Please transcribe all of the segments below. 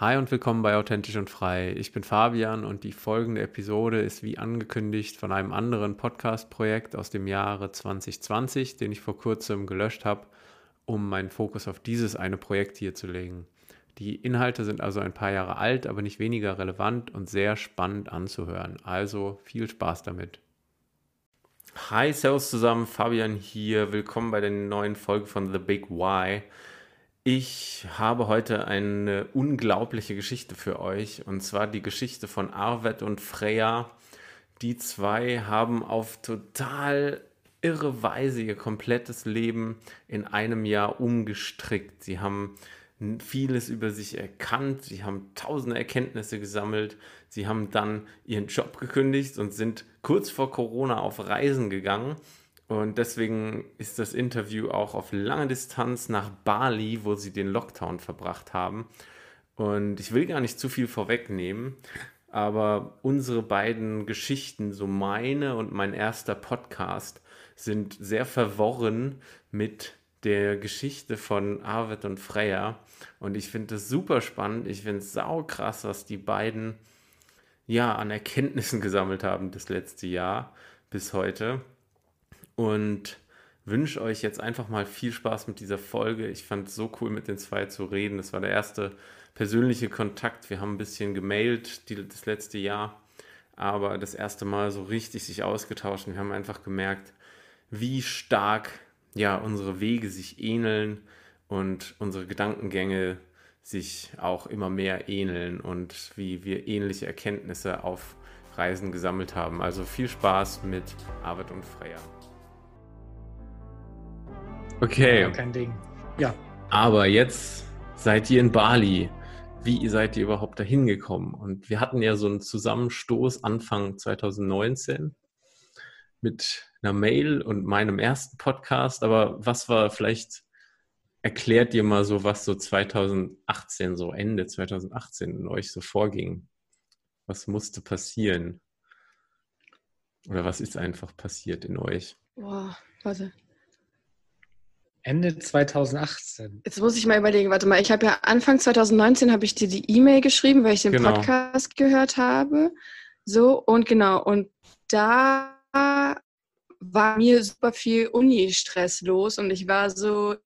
Hi und willkommen bei Authentisch und Frei. Ich bin Fabian und die folgende Episode ist wie angekündigt von einem anderen Podcast-Projekt aus dem Jahre 2020, den ich vor kurzem gelöscht habe, um meinen Fokus auf dieses eine Projekt hier zu legen. Die Inhalte sind also ein paar Jahre alt, aber nicht weniger relevant und sehr spannend anzuhören. Also viel Spaß damit. Hi, Servus zusammen, Fabian hier. Willkommen bei der neuen Folge von The Big Why. Ich habe heute eine unglaubliche Geschichte für euch und zwar die Geschichte von Arvet und Freya. Die zwei haben auf total irre Weise ihr komplettes Leben in einem Jahr umgestrickt. Sie haben vieles über sich erkannt, sie haben tausende Erkenntnisse gesammelt, sie haben dann ihren Job gekündigt und sind kurz vor Corona auf Reisen gegangen und deswegen ist das Interview auch auf lange Distanz nach Bali, wo sie den Lockdown verbracht haben. Und ich will gar nicht zu viel vorwegnehmen, aber unsere beiden Geschichten, so meine und mein erster Podcast, sind sehr verworren mit der Geschichte von Arvid und Freya. Und ich finde es super spannend. Ich finde es saukrass, was die beiden ja an Erkenntnissen gesammelt haben das letzte Jahr bis heute und wünsche euch jetzt einfach mal viel Spaß mit dieser Folge. Ich fand es so cool, mit den zwei zu reden. Das war der erste persönliche Kontakt. Wir haben ein bisschen gemailt die, das letzte Jahr, aber das erste Mal so richtig sich ausgetauscht. Und wir haben einfach gemerkt, wie stark ja unsere Wege sich ähneln und unsere Gedankengänge sich auch immer mehr ähneln und wie wir ähnliche Erkenntnisse auf Reisen gesammelt haben. Also viel Spaß mit Arvid und Freya. Okay. Ja, kein Ding. Ja. Aber jetzt seid ihr in Bali. Wie seid ihr überhaupt dahin gekommen? Und wir hatten ja so einen Zusammenstoß Anfang 2019 mit einer Mail und meinem ersten Podcast. Aber was war vielleicht, erklärt ihr mal so, was so 2018, so Ende 2018 in euch so vorging? Was musste passieren? Oder was ist einfach passiert in euch? Boah, warte. Ende 2018. Jetzt muss ich mal überlegen, warte mal, ich habe ja Anfang 2019 habe ich dir die E-Mail geschrieben, weil ich den genau. Podcast gehört habe. So, und genau, und da war mir super viel Uni-Stress los und ich war so,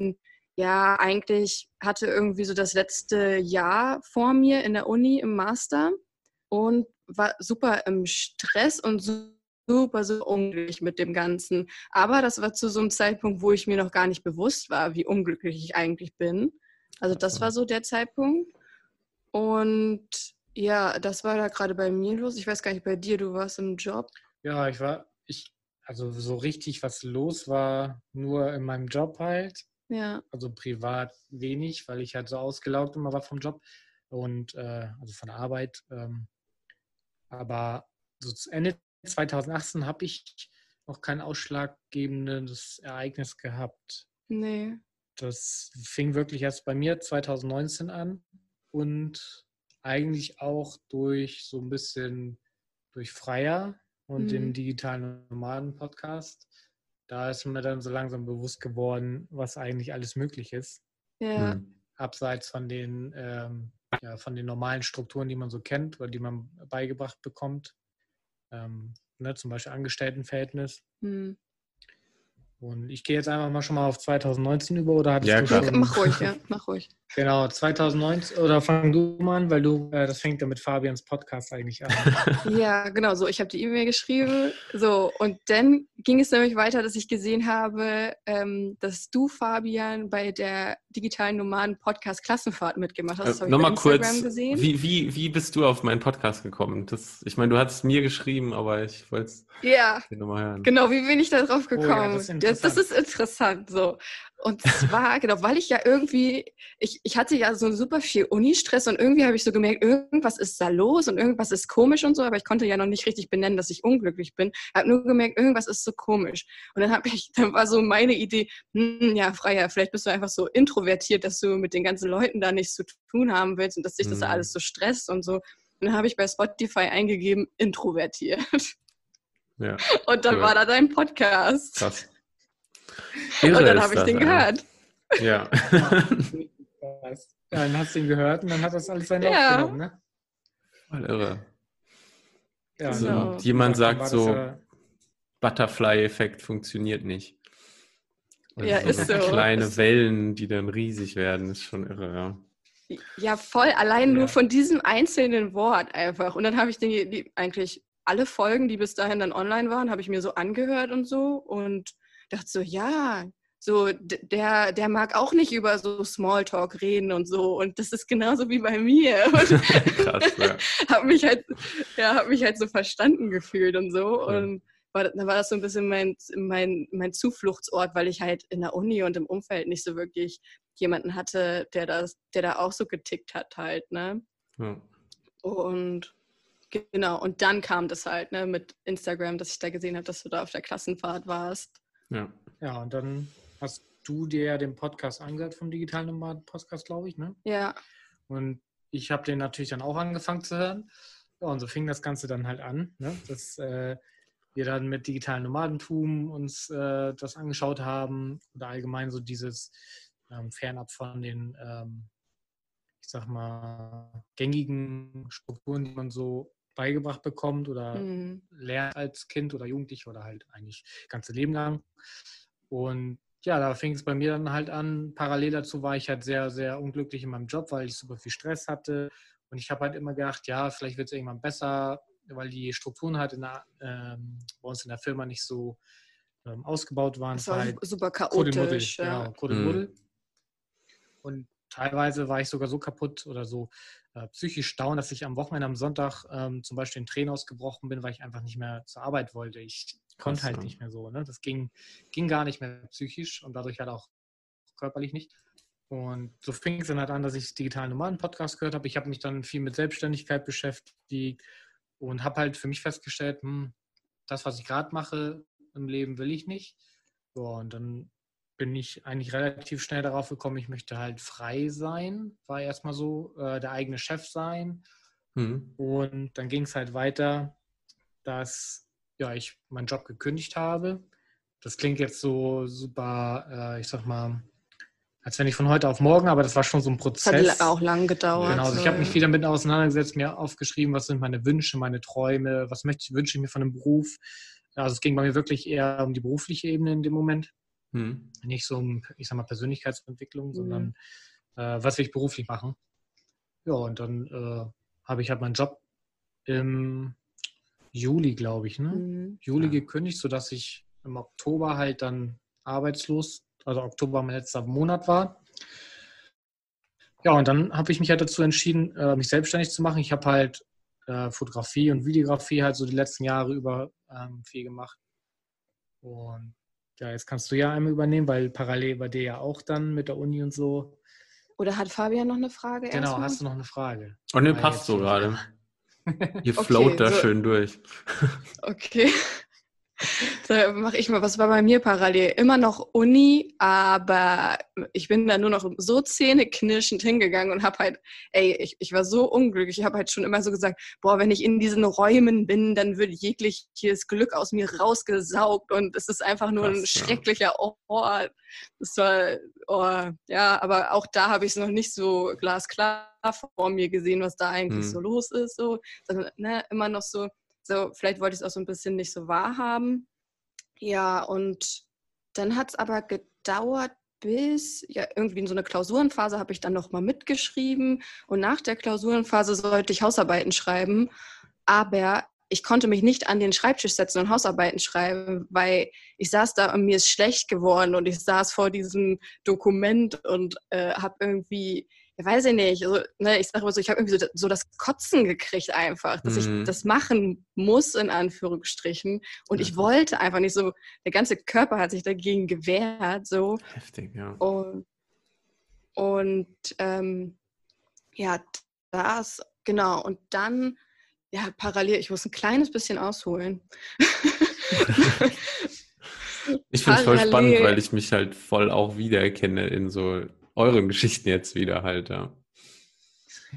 ja, eigentlich hatte irgendwie so das letzte Jahr vor mir in der Uni im Master und war super im Stress und so super, so unglücklich mit dem Ganzen. Aber das war zu so einem Zeitpunkt, wo ich mir noch gar nicht bewusst war, wie unglücklich ich eigentlich bin. Also das war so der Zeitpunkt. Und ja, das war da gerade bei mir los. Ich weiß gar nicht, bei dir, du warst im Job. Ja, ich war, ich, also so richtig was los war, nur in meinem Job halt. Ja. Also privat wenig, weil ich halt so ausgelaugt immer war vom Job und äh, also von der Arbeit. Ähm, aber so Ende 2018 habe ich noch kein ausschlaggebendes Ereignis gehabt. Nee. Das fing wirklich erst bei mir 2019 an und eigentlich auch durch so ein bisschen durch Freier und mhm. den digitalen Nomaden-Podcast. Da ist mir dann so langsam bewusst geworden, was eigentlich alles möglich ist. Ja. Mhm. Abseits von den, ähm, ja, von den normalen Strukturen, die man so kennt oder die man beigebracht bekommt ähm, ne, zum Beispiel Angestelltenverhältnis. Mhm. Und ich gehe jetzt einfach mal schon mal auf 2019 über oder hattest ja, du klar. schon? Mach ruhig, ja, mach ruhig. Genau, 2019 oder fang du mal an, weil du, äh, das fängt ja mit Fabians Podcast eigentlich an. ja, genau, so ich habe die E-Mail geschrieben, so und dann ging es nämlich weiter, dass ich gesehen habe, ähm, dass du Fabian bei der digitalen Nomaden Podcast Klassenfahrt mitgemacht hast. Das äh, Nochmal kurz, gesehen. Wie, wie, wie bist du auf meinen Podcast gekommen? Das, ich meine, du hattest mir geschrieben, aber ich wollte es ja, nochmal hören. Genau, wie bin ich da drauf gekommen? Oh, ja, das, das, ist interessant. So. Und zwar, genau, weil ich ja irgendwie, ich, ich hatte ja so super viel Uni-Stress und irgendwie habe ich so gemerkt, irgendwas ist da los und irgendwas ist komisch und so, aber ich konnte ja noch nicht richtig benennen, dass ich unglücklich bin. Ich habe nur gemerkt, irgendwas ist so komisch. Und dann habe ich, dann war so meine Idee, hm, ja, Freier, vielleicht bist du einfach so introvertiert, dass du mit den ganzen Leuten da nichts zu tun haben willst und dass dich das mhm. alles so stresst und so. Und dann habe ich bei Spotify eingegeben, introvertiert. Ja, und dann cool. war da dein Podcast. Krass. Irre und dann habe ich den gehört. Ja. Ja, dann hast du ihn gehört und dann hat das alles seinen Lauf ja. genommen, ne? Voll irre. Ja, also, genau. jemand sagt so, ja Butterfly-Effekt funktioniert nicht. Also ja, ist so. Kleine Wellen, die dann riesig werden, ist schon irre, ja. Ja, voll. Allein ja. nur von diesem einzelnen Wort einfach. Und dann habe ich die, die, eigentlich alle Folgen, die bis dahin dann online waren, habe ich mir so angehört und so und dachte so, ja, so der, der mag auch nicht über so Smalltalk reden und so. Und das ist genauso wie bei mir. Krass, ja. habe mich halt, ja, habe mich halt so verstanden gefühlt und so. Ja. Und war, dann war das so ein bisschen mein, mein, mein Zufluchtsort, weil ich halt in der Uni und im Umfeld nicht so wirklich jemanden hatte, der das, der da auch so getickt hat halt, ne? Ja. Und genau, und dann kam das halt, ne, mit Instagram, dass ich da gesehen habe, dass du da auf der Klassenfahrt warst. Ja. Ja, und dann hast du dir ja den Podcast angehört vom Digitalen Nomaden Podcast, glaube ich, ne? Ja. Und ich habe den natürlich dann auch angefangen zu hören. Ja, und so fing das Ganze dann halt an, ne? dass äh, wir dann mit digitalen Nomadentum uns äh, das angeschaut haben oder allgemein so dieses ähm, fernab von den, ähm, ich sag mal, gängigen Strukturen, die man so beigebracht bekommt oder mhm. lernt als Kind oder Jugendlich oder halt eigentlich ganze Leben lang. Und ja, da fing es bei mir dann halt an. Parallel dazu war ich halt sehr, sehr unglücklich in meinem Job, weil ich super viel Stress hatte. Und ich habe halt immer gedacht, ja, vielleicht wird es irgendwann besser, weil die Strukturen halt der, ähm, bei uns in der Firma nicht so ähm, ausgebaut waren. Das war halt super chaotisch. Ja. Genau, mhm. Und teilweise war ich sogar so kaputt oder so äh, psychisch down, dass ich am Wochenende, am Sonntag ähm, zum Beispiel in Tränen ausgebrochen bin, weil ich einfach nicht mehr zur Arbeit wollte. Ich konnte halt nicht mehr so. Ne? Das ging, ging gar nicht mehr psychisch und dadurch halt auch körperlich nicht. Und so fing es dann halt an, dass ich digitalen Nomaden-Podcast gehört habe. Ich habe mich dann viel mit Selbstständigkeit beschäftigt und habe halt für mich festgestellt, hm, das, was ich gerade mache im Leben, will ich nicht. So, und dann bin ich eigentlich relativ schnell darauf gekommen, ich möchte halt frei sein, war erstmal so, äh, der eigene Chef sein. Mhm. Und dann ging es halt weiter, dass ja, ich meinen Job gekündigt habe. Das klingt jetzt so super, äh, ich sag mal, als wenn ich von heute auf morgen, aber das war schon so ein Prozess. Das hat auch lang gedauert. Genau, also ich habe mich viel damit auseinandergesetzt, mir aufgeschrieben, was sind meine Wünsche, meine Träume, was möchte ich, wünsche ich mir von einem Beruf. Also es ging bei mir wirklich eher um die berufliche Ebene in dem Moment. Hm. Nicht so um, ich sag mal, Persönlichkeitsentwicklung, mhm. sondern äh, was will ich beruflich machen. Ja, und dann äh, habe ich halt meinen Job im Juli, glaube ich, ne? Mhm. Juli ja. gekündigt, sodass ich im Oktober halt dann arbeitslos also Oktober mein letzter Monat war. Ja, und dann habe ich mich halt dazu entschieden, äh, mich selbstständig zu machen. Ich habe halt äh, Fotografie und Videografie halt so die letzten Jahre über ähm, viel gemacht. Und ja, jetzt kannst du ja einmal übernehmen, weil parallel bei dir ja auch dann mit der Uni und so. Oder hat Fabian noch eine Frage? Genau, erstmal? hast du noch eine Frage? Oh ne, passt so gerade. Ihr okay, float da so. schön durch. Okay. Da mache ich mal, was war bei mir parallel? Immer noch Uni, aber ich bin da nur noch so zähneknirschend hingegangen und habe halt, ey, ich, ich war so unglücklich. Ich habe halt schon immer so gesagt, boah, wenn ich in diesen Räumen bin, dann wird jegliches Glück aus mir rausgesaugt und es ist einfach nur Krass, ein schrecklicher Ort. Das war, oh, ja, aber auch da habe ich es noch nicht so glasklar vor mir gesehen, was da eigentlich hm. so los ist, so, sondern ne, immer noch so, so, vielleicht wollte ich es auch so ein bisschen nicht so wahrhaben. Ja, und dann hat es aber gedauert, bis ja irgendwie in so eine Klausurenphase habe ich dann nochmal mitgeschrieben und nach der Klausurenphase sollte ich Hausarbeiten schreiben, aber ich konnte mich nicht an den Schreibtisch setzen und Hausarbeiten schreiben, weil ich saß da und mir ist schlecht geworden und ich saß vor diesem Dokument und äh, habe irgendwie ja, weiß ich nicht, also, ne, ich sage immer so, ich habe irgendwie so, so, das Kotzen gekriegt einfach, dass mhm. ich das machen muss, in Anführungsstrichen. Und ja. ich wollte einfach nicht so, der ganze Körper hat sich dagegen gewehrt, so. Heftig, ja. Und, und ähm, ja, das, genau. Und dann, ja, parallel, ich muss ein kleines bisschen ausholen. ich finde es voll spannend, weil ich mich halt voll auch wiedererkenne in so euren Geschichten jetzt wieder halt, ja.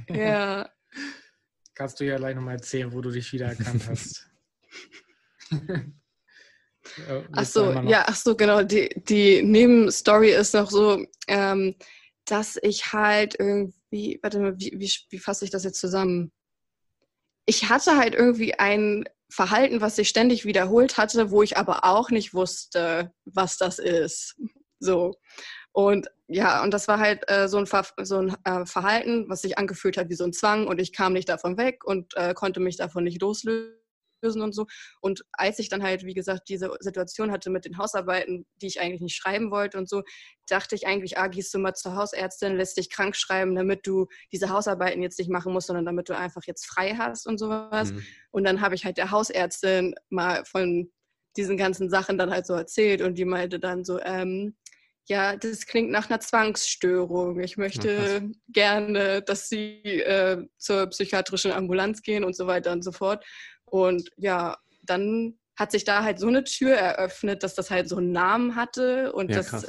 Ja. Kannst du ja gleich nochmal erzählen, wo du dich wiedererkannt hast. ach so, ja, ach so, genau. Die, die Nebenstory ist noch so, ähm, dass ich halt irgendwie, warte mal, wie, wie, wie fasse ich das jetzt zusammen? Ich hatte halt irgendwie ein Verhalten, was sich ständig wiederholt hatte, wo ich aber auch nicht wusste, was das ist. So. Und ja, und das war halt äh, so ein, Ver so ein äh, Verhalten, was sich angefühlt hat wie so ein Zwang und ich kam nicht davon weg und äh, konnte mich davon nicht loslösen und so. Und als ich dann halt, wie gesagt, diese Situation hatte mit den Hausarbeiten, die ich eigentlich nicht schreiben wollte und so, dachte ich eigentlich, ah, gehst du mal zur Hausärztin, lässt dich krank schreiben, damit du diese Hausarbeiten jetzt nicht machen musst, sondern damit du einfach jetzt frei hast und sowas. Mhm. Und dann habe ich halt der Hausärztin mal von diesen ganzen Sachen dann halt so erzählt und die meinte dann so, ähm, ja, das klingt nach einer Zwangsstörung. Ich möchte ja, gerne, dass Sie äh, zur psychiatrischen Ambulanz gehen und so weiter und so fort. Und ja, dann hat sich da halt so eine Tür eröffnet, dass das halt so einen Namen hatte und ja, dass,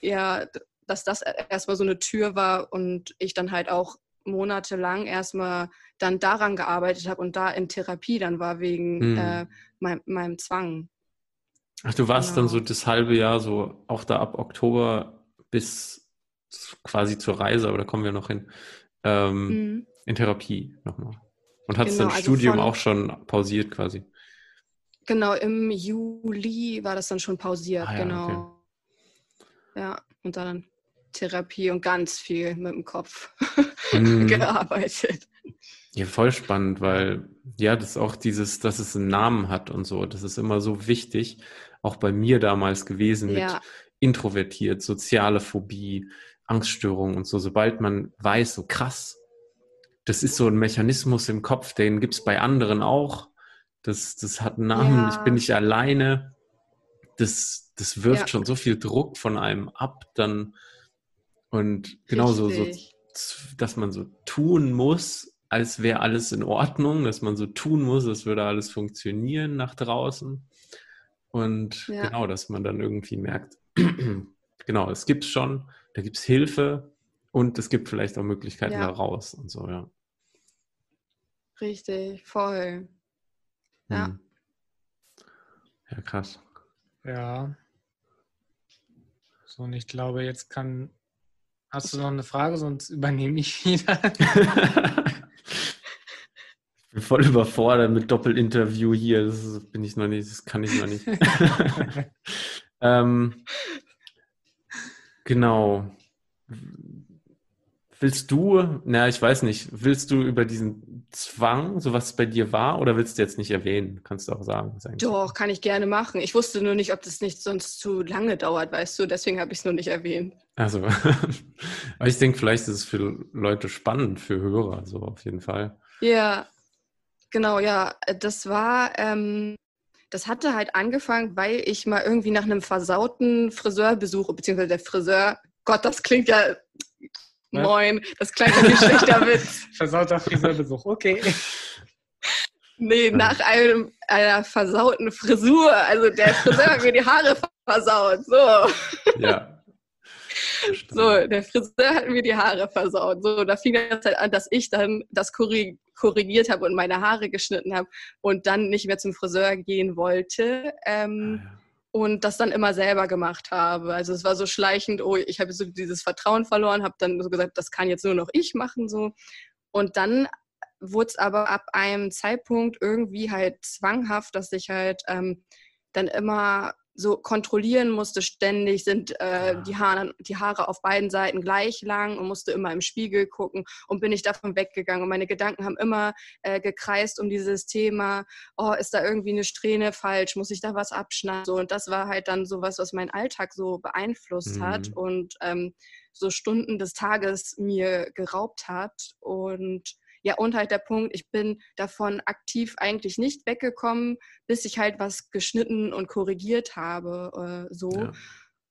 ja, dass das erstmal so eine Tür war und ich dann halt auch monatelang erstmal dann daran gearbeitet habe und da in Therapie dann war wegen hm. äh, mein, meinem Zwang. Ach, du warst genau. dann so das halbe Jahr so auch da ab Oktober bis quasi zur Reise, aber da kommen wir noch hin, ähm, mhm. in Therapie nochmal. Und hast genau, dein also Studium auch schon pausiert quasi? Genau, im Juli war das dann schon pausiert, ah, ja, genau. Okay. Ja, und dann Therapie und ganz viel mit dem Kopf mhm. gearbeitet. Ja, voll spannend, weil ja, das ist auch dieses, dass es einen Namen hat und so, das ist immer so wichtig, auch bei mir damals gewesen ja. mit introvertiert, soziale Phobie, Angststörungen und so. Sobald man weiß, so krass, das ist so ein Mechanismus im Kopf, den gibt es bei anderen auch. Das, das hat einen Namen, ja. ich bin nicht alleine. Das, das wirft ja. schon so viel Druck von einem ab, dann und genauso so, dass man so tun muss, als wäre alles in Ordnung, dass man so tun muss, als würde alles funktionieren nach draußen. Und ja. genau, dass man dann irgendwie merkt, genau, es gibt schon, da gibt es Hilfe und es gibt vielleicht auch Möglichkeiten ja. da raus und so, ja. Richtig, voll. Ja. Hm. Ja, krass. Ja. So, und ich glaube, jetzt kann. Hast du noch eine Frage, sonst übernehme ich wieder. ich bin voll überfordert mit Doppelinterview hier. Das bin ich noch nicht, das kann ich noch nicht. ähm, genau. Willst du, na, ich weiß nicht, willst du über diesen Zwang, so was bei dir war, oder willst du jetzt nicht erwähnen? Kannst du auch sagen. Doch, kann ich gerne machen. Ich wusste nur nicht, ob das nicht sonst zu lange dauert, weißt du, deswegen habe ich es nur nicht erwähnt. Also, aber ich denke, vielleicht ist es für Leute spannend, für Hörer, so auf jeden Fall. Ja, genau, ja. Das war, ähm, das hatte halt angefangen, weil ich mal irgendwie nach einem versauten Friseurbesuch, beziehungsweise der Friseur, Gott, das klingt ja Ne? Moin, das klang wie ein schlechter Witz. Versauter Friseurbesuch, okay. Nee, nach einem, einer versauten Frisur. Also der Friseur hat mir die Haare versaut. So. Ja. So, der Friseur hat mir die Haare versaut. So, da fing das halt an, dass ich dann das korrigiert habe und meine Haare geschnitten habe und dann nicht mehr zum Friseur gehen wollte. Ähm, ah, ja und das dann immer selber gemacht habe. Also es war so schleichend, oh, ich habe so dieses Vertrauen verloren, habe dann so gesagt, das kann jetzt nur noch ich machen so. Und dann wurde es aber ab einem Zeitpunkt irgendwie halt zwanghaft, dass ich halt ähm, dann immer so kontrollieren musste ständig, sind äh, die, Haare, die Haare auf beiden Seiten gleich lang und musste immer im Spiegel gucken und bin ich davon weggegangen. Und meine Gedanken haben immer äh, gekreist um dieses Thema, oh, ist da irgendwie eine Strähne falsch, muss ich da was abschneiden? So, und das war halt dann so was, was meinen Alltag so beeinflusst mhm. hat und ähm, so Stunden des Tages mir geraubt hat. Und ja, und halt der Punkt, ich bin davon aktiv eigentlich nicht weggekommen, bis ich halt was geschnitten und korrigiert habe, äh, so. Ja.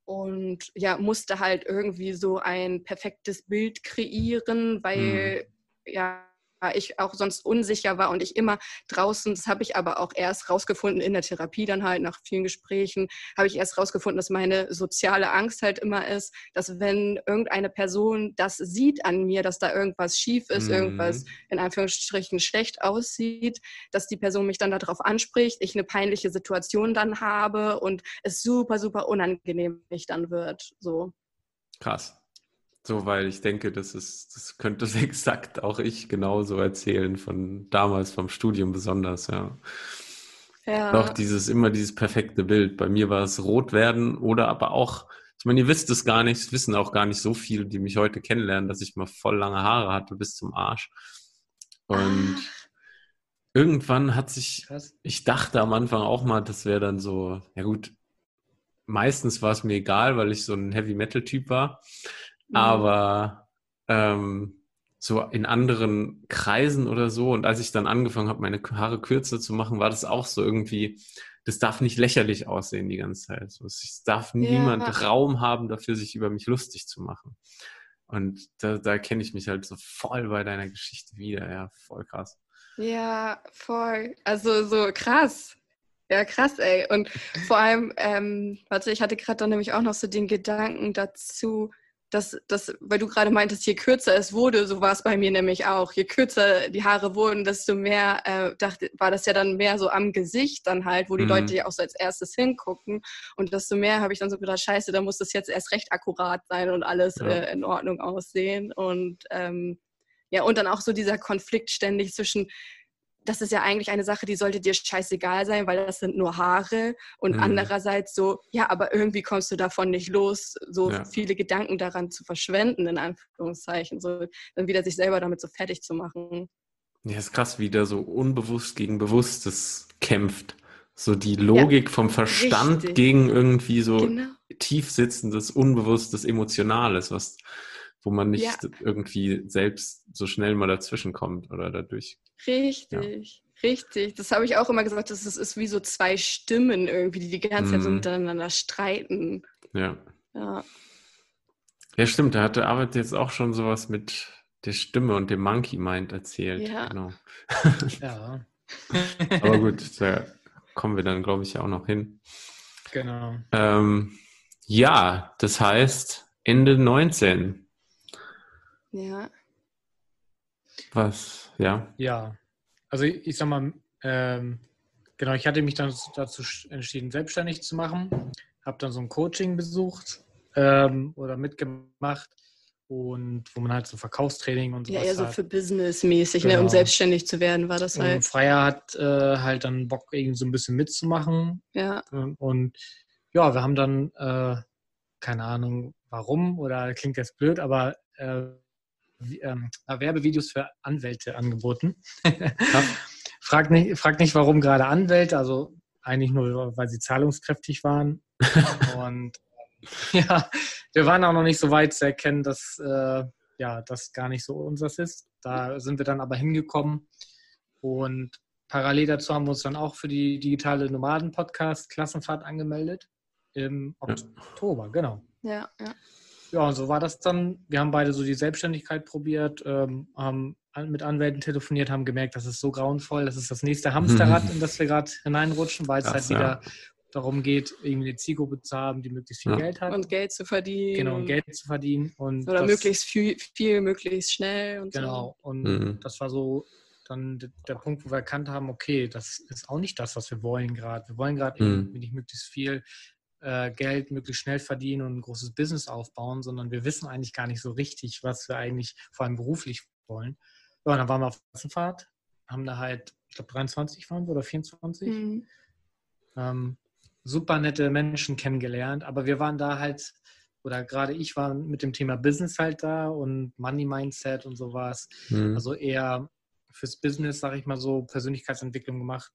Und ja, musste halt irgendwie so ein perfektes Bild kreieren, weil mhm. ja, ich auch sonst unsicher war und ich immer draußen, das habe ich aber auch erst rausgefunden in der Therapie dann halt nach vielen Gesprächen, habe ich erst rausgefunden, dass meine soziale Angst halt immer ist, dass wenn irgendeine Person das sieht an mir, dass da irgendwas schief ist, mhm. irgendwas in Anführungsstrichen schlecht aussieht, dass die Person mich dann darauf anspricht, ich eine peinliche Situation dann habe und es super, super unangenehm mich dann wird. So. Krass. So, weil ich denke, das ist, das könnte exakt auch ich genauso erzählen von damals vom Studium besonders, ja. Ja. Auch dieses, immer dieses perfekte Bild. Bei mir war es rot werden oder aber auch, ich meine, ihr wisst es gar nicht, es wissen auch gar nicht so viele, die mich heute kennenlernen, dass ich mal voll lange Haare hatte bis zum Arsch. Und ah. irgendwann hat sich, ich dachte am Anfang auch mal, das wäre dann so, ja gut, meistens war es mir egal, weil ich so ein Heavy Metal Typ war. Mhm. Aber ähm, so in anderen Kreisen oder so. Und als ich dann angefangen habe, meine Haare kürzer zu machen, war das auch so irgendwie, das darf nicht lächerlich aussehen die ganze Zeit. Es darf ja. niemand Raum haben, dafür sich über mich lustig zu machen. Und da, da kenne ich mich halt so voll bei deiner Geschichte wieder. Ja, voll krass. Ja, voll. Also so krass. Ja, krass, ey. Und vor allem, ähm, warte, ich hatte gerade dann nämlich auch noch so den Gedanken dazu, dass, dass, weil du gerade meintest, je kürzer es wurde, so war es bei mir nämlich auch. Je kürzer die Haare wurden, desto mehr äh, dachte, war das ja dann mehr so am Gesicht dann halt, wo die mhm. Leute ja auch so als erstes hingucken. Und desto mehr habe ich dann so gedacht, scheiße, da muss das jetzt erst recht akkurat sein und alles ja. äh, in Ordnung aussehen. Und ähm, ja, und dann auch so dieser Konflikt ständig zwischen das ist ja eigentlich eine Sache, die sollte dir scheißegal sein, weil das sind nur Haare. Und mhm. andererseits so, ja, aber irgendwie kommst du davon nicht los, so ja. viele Gedanken daran zu verschwenden, in Anführungszeichen, so dann wieder sich selber damit so fertig zu machen. Ja, ist krass, wie der so unbewusst gegen Bewusstes kämpft. So die Logik ja, vom Verstand richtig. gegen irgendwie so genau. tief sitzendes, unbewusstes, emotionales, was wo man nicht ja. irgendwie selbst so schnell mal dazwischen kommt oder dadurch. Richtig, ja. richtig. Das habe ich auch immer gesagt, das ist, ist wie so zwei Stimmen irgendwie, die die ganze Zeit so mhm. miteinander streiten. Ja. Ja, ja stimmt. Da hatte Arbeit jetzt auch schon sowas mit der Stimme und dem Monkey Mind erzählt. Ja. Genau. ja. Aber gut, da kommen wir dann, glaube ich, ja auch noch hin. Genau. Ähm, ja, das heißt Ende 19 ja. Was, ja? Ja. Also ich, ich sag mal, ähm, genau, ich hatte mich dann dazu entschieden, selbstständig zu machen. Habe dann so ein Coaching besucht ähm, oder mitgemacht und wo man halt so Verkaufstraining und so. Ja, eher so für Business-mäßig, genau. ne, um genau. selbstständig zu werden, war das halt. Und Freier hat äh, halt dann Bock, irgendwie so ein bisschen mitzumachen. Ja. Und ja, wir haben dann, äh, keine Ahnung warum oder klingt jetzt blöd, aber äh, ähm, Werbevideos für Anwälte angeboten. frag, nicht, frag nicht, warum gerade Anwälte, also eigentlich nur, weil sie zahlungskräftig waren. Und ja, wir waren auch noch nicht so weit zu erkennen, dass äh, ja, das gar nicht so unseres ist. Da sind wir dann aber hingekommen und parallel dazu haben wir uns dann auch für die digitale Nomaden-Podcast Klassenfahrt angemeldet im Oktober, genau. Ja, ja ja, so war das dann. Wir haben beide so die Selbstständigkeit probiert, ähm, haben mit Anwälten telefoniert, haben gemerkt, das ist so grauenvoll, das ist das nächste Hamsterrad, in das wir gerade hineinrutschen, weil es halt wieder ja. darum geht, irgendwie eine Zielgruppe zu haben, die möglichst viel ja. Geld hat. Und Geld zu verdienen. Genau, und Geld zu verdienen. Und Oder das, möglichst viel, viel, möglichst schnell. Und genau, so. und mhm. das war so dann der Punkt, wo wir erkannt haben, okay, das ist auch nicht das, was wir wollen gerade. Wir wollen gerade mhm. nicht möglichst viel äh, Geld möglichst schnell verdienen und ein großes Business aufbauen, sondern wir wissen eigentlich gar nicht so richtig, was wir eigentlich vor allem beruflich wollen. Ja, und dann waren wir auf Klassenfahrt, haben da halt, ich glaube 23 waren wir oder 24. Mhm. Ähm, super nette Menschen kennengelernt, aber wir waren da halt, oder gerade ich war mit dem Thema Business halt da und Money Mindset und sowas. Mhm. Also eher fürs Business, sage ich mal so, Persönlichkeitsentwicklung gemacht.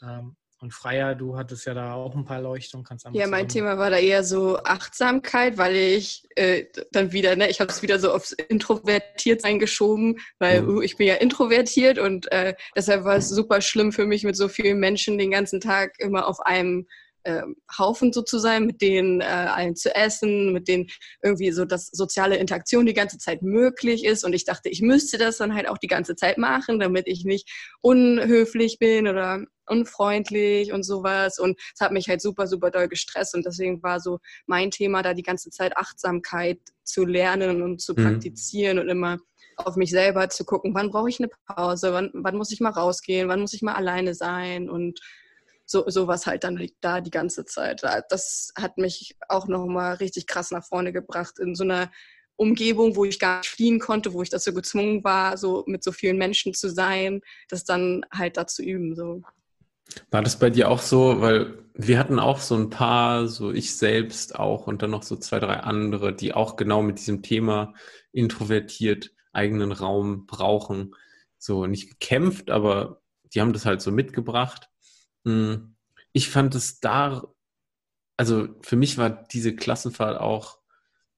Ähm, und Freier, du hattest ja da auch ein paar Leuchtungen. Kannst ja, mein Thema war da eher so Achtsamkeit, weil ich äh, dann wieder, ne, ich habe es wieder so aufs Introvertiertsein geschoben, weil mhm. uh, ich bin ja introvertiert und äh, deshalb war es super schlimm für mich, mit so vielen Menschen den ganzen Tag immer auf einem äh, Haufen so zu sein, mit denen äh, allen zu essen, mit denen irgendwie so das soziale Interaktion die ganze Zeit möglich ist. Und ich dachte, ich müsste das dann halt auch die ganze Zeit machen, damit ich nicht unhöflich bin oder unfreundlich und sowas. Und es hat mich halt super, super doll gestresst. Und deswegen war so mein Thema da die ganze Zeit Achtsamkeit zu lernen und zu mhm. praktizieren und immer auf mich selber zu gucken, wann brauche ich eine Pause, wann, wann muss ich mal rausgehen, wann muss ich mal alleine sein und so sowas halt dann da die ganze Zeit. Das hat mich auch nochmal richtig krass nach vorne gebracht in so einer Umgebung, wo ich gar nicht fliehen konnte, wo ich dazu gezwungen war, so mit so vielen Menschen zu sein, das dann halt da zu üben. So. War das bei dir auch so? Weil wir hatten auch so ein paar, so ich selbst auch und dann noch so zwei, drei andere, die auch genau mit diesem Thema introvertiert eigenen Raum brauchen. So nicht gekämpft, aber die haben das halt so mitgebracht. Hm. Ich fand es da, also für mich war diese Klassenfahrt auch,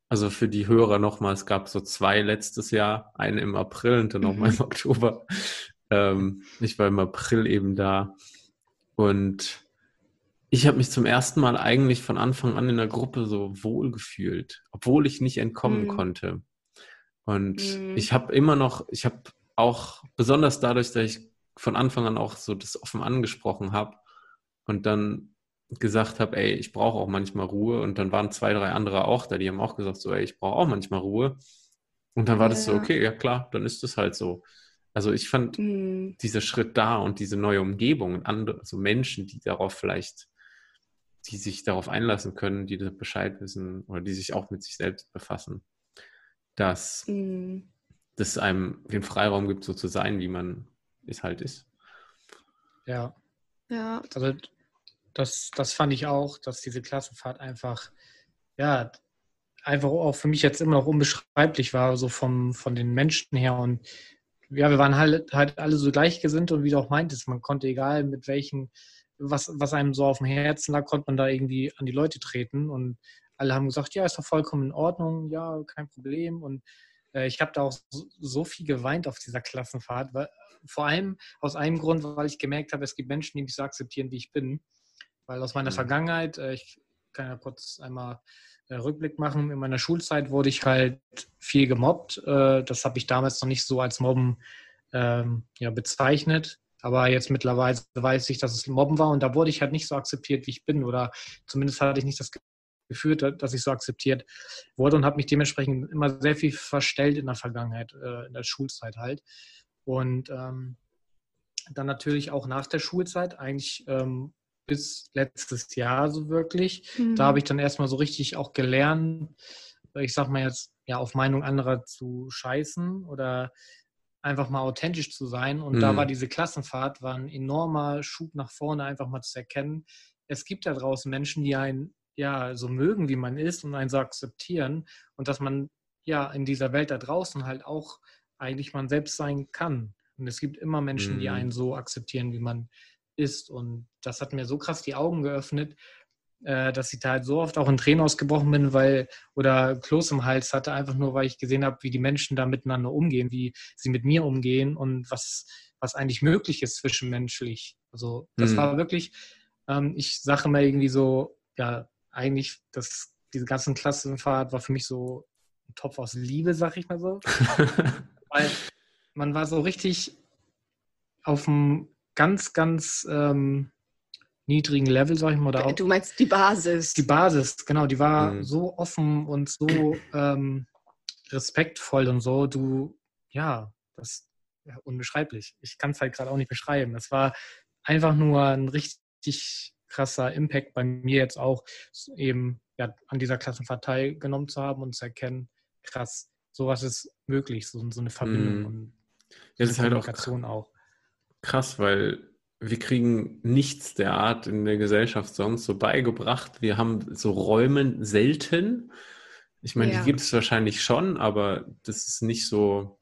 also für die Hörer nochmal, es gab so zwei letztes Jahr, einen im April und dann nochmal mhm. im Oktober. Ähm, ich war im April eben da. Und ich habe mich zum ersten Mal eigentlich von Anfang an in der Gruppe so wohl gefühlt, obwohl ich nicht entkommen mhm. konnte. Und mhm. ich habe immer noch, ich habe auch besonders dadurch, dass ich von Anfang an auch so das offen angesprochen habe und dann gesagt habe, ey, ich brauche auch manchmal Ruhe. Und dann waren zwei, drei andere auch da, die haben auch gesagt, so, ey, ich brauche auch manchmal Ruhe. Und dann war ja. das so, okay, ja klar, dann ist das halt so. Also ich fand mhm. dieser Schritt da und diese neue Umgebung und andere, also Menschen, die darauf vielleicht, die sich darauf einlassen können, die das Bescheid wissen oder die sich auch mit sich selbst befassen, dass mhm. das einem den Freiraum gibt, so zu sein, wie man es halt ist. Ja. Ja. Also das, das fand ich auch, dass diese Klassenfahrt einfach, ja, einfach auch für mich jetzt immer noch unbeschreiblich war, so vom, von den Menschen her und ja, wir waren halt, halt alle so gleichgesinnt und wie du auch meintest, man konnte egal mit welchen, was, was einem so auf dem Herzen lag, konnte man da irgendwie an die Leute treten und alle haben gesagt, ja, ist doch vollkommen in Ordnung, ja, kein Problem und äh, ich habe da auch so, so, viel geweint auf dieser Klassenfahrt, weil, vor allem aus einem Grund, weil ich gemerkt habe, es gibt Menschen, die mich so akzeptieren, wie ich bin, weil aus meiner mhm. Vergangenheit, äh, ich kann ja kurz einmal äh, Rückblick machen. In meiner Schulzeit wurde ich halt viel gemobbt. Äh, das habe ich damals noch nicht so als Mobben ähm, ja, bezeichnet. Aber jetzt mittlerweile weiß ich, dass es Mobben war und da wurde ich halt nicht so akzeptiert, wie ich bin. Oder zumindest hatte ich nicht das Gefühl, dass ich so akzeptiert wurde und habe mich dementsprechend immer sehr viel verstellt in der Vergangenheit, in der Schulzeit halt. Und ähm, dann natürlich auch nach der Schulzeit, eigentlich ähm, bis letztes Jahr so wirklich. Mhm. Da habe ich dann erstmal so richtig auch gelernt, ich sag mal jetzt, ja, auf Meinung anderer zu scheißen oder einfach mal authentisch zu sein. Und mhm. da war diese Klassenfahrt, war ein enormer Schub nach vorne, einfach mal zu erkennen, es gibt da draußen Menschen, die einen ja so mögen, wie man ist und einen so akzeptieren und dass man ja in dieser Welt da draußen halt auch eigentlich man selbst sein kann. Und es gibt immer Menschen, mhm. die einen so akzeptieren, wie man ist. Und das hat mir so krass die Augen geöffnet, äh, dass ich da halt so oft auch in Tränen ausgebrochen bin, weil oder Kloß im Hals hatte, einfach nur, weil ich gesehen habe, wie die Menschen da miteinander umgehen, wie sie mit mir umgehen und was, was eigentlich möglich ist zwischenmenschlich. Also das mhm. war wirklich, ähm, ich sage mal irgendwie so, ja, eigentlich, das, diese ganzen Klassenfahrt war für mich so ein Topf aus Liebe, sag ich mal so. weil man war so richtig auf dem ganz, ganz ähm, niedrigen Level, sag ich mal. Oder auch, du meinst die Basis. Die Basis, genau. Die war mhm. so offen und so ähm, respektvoll und so. Du, ja, das ja, unbeschreiblich. Ich kann es halt gerade auch nicht beschreiben. Das war einfach nur ein richtig krasser Impact bei mir jetzt auch, eben ja, an dieser Klassenfahrt teilgenommen zu haben und zu erkennen, krass, sowas ist möglich, so, so eine Verbindung mhm. und ja, das ist halt auch, auch krass, weil wir kriegen nichts der Art in der Gesellschaft sonst so beigebracht. Wir haben so Räume selten. Ich meine, ja. die gibt es wahrscheinlich schon, aber das ist nicht so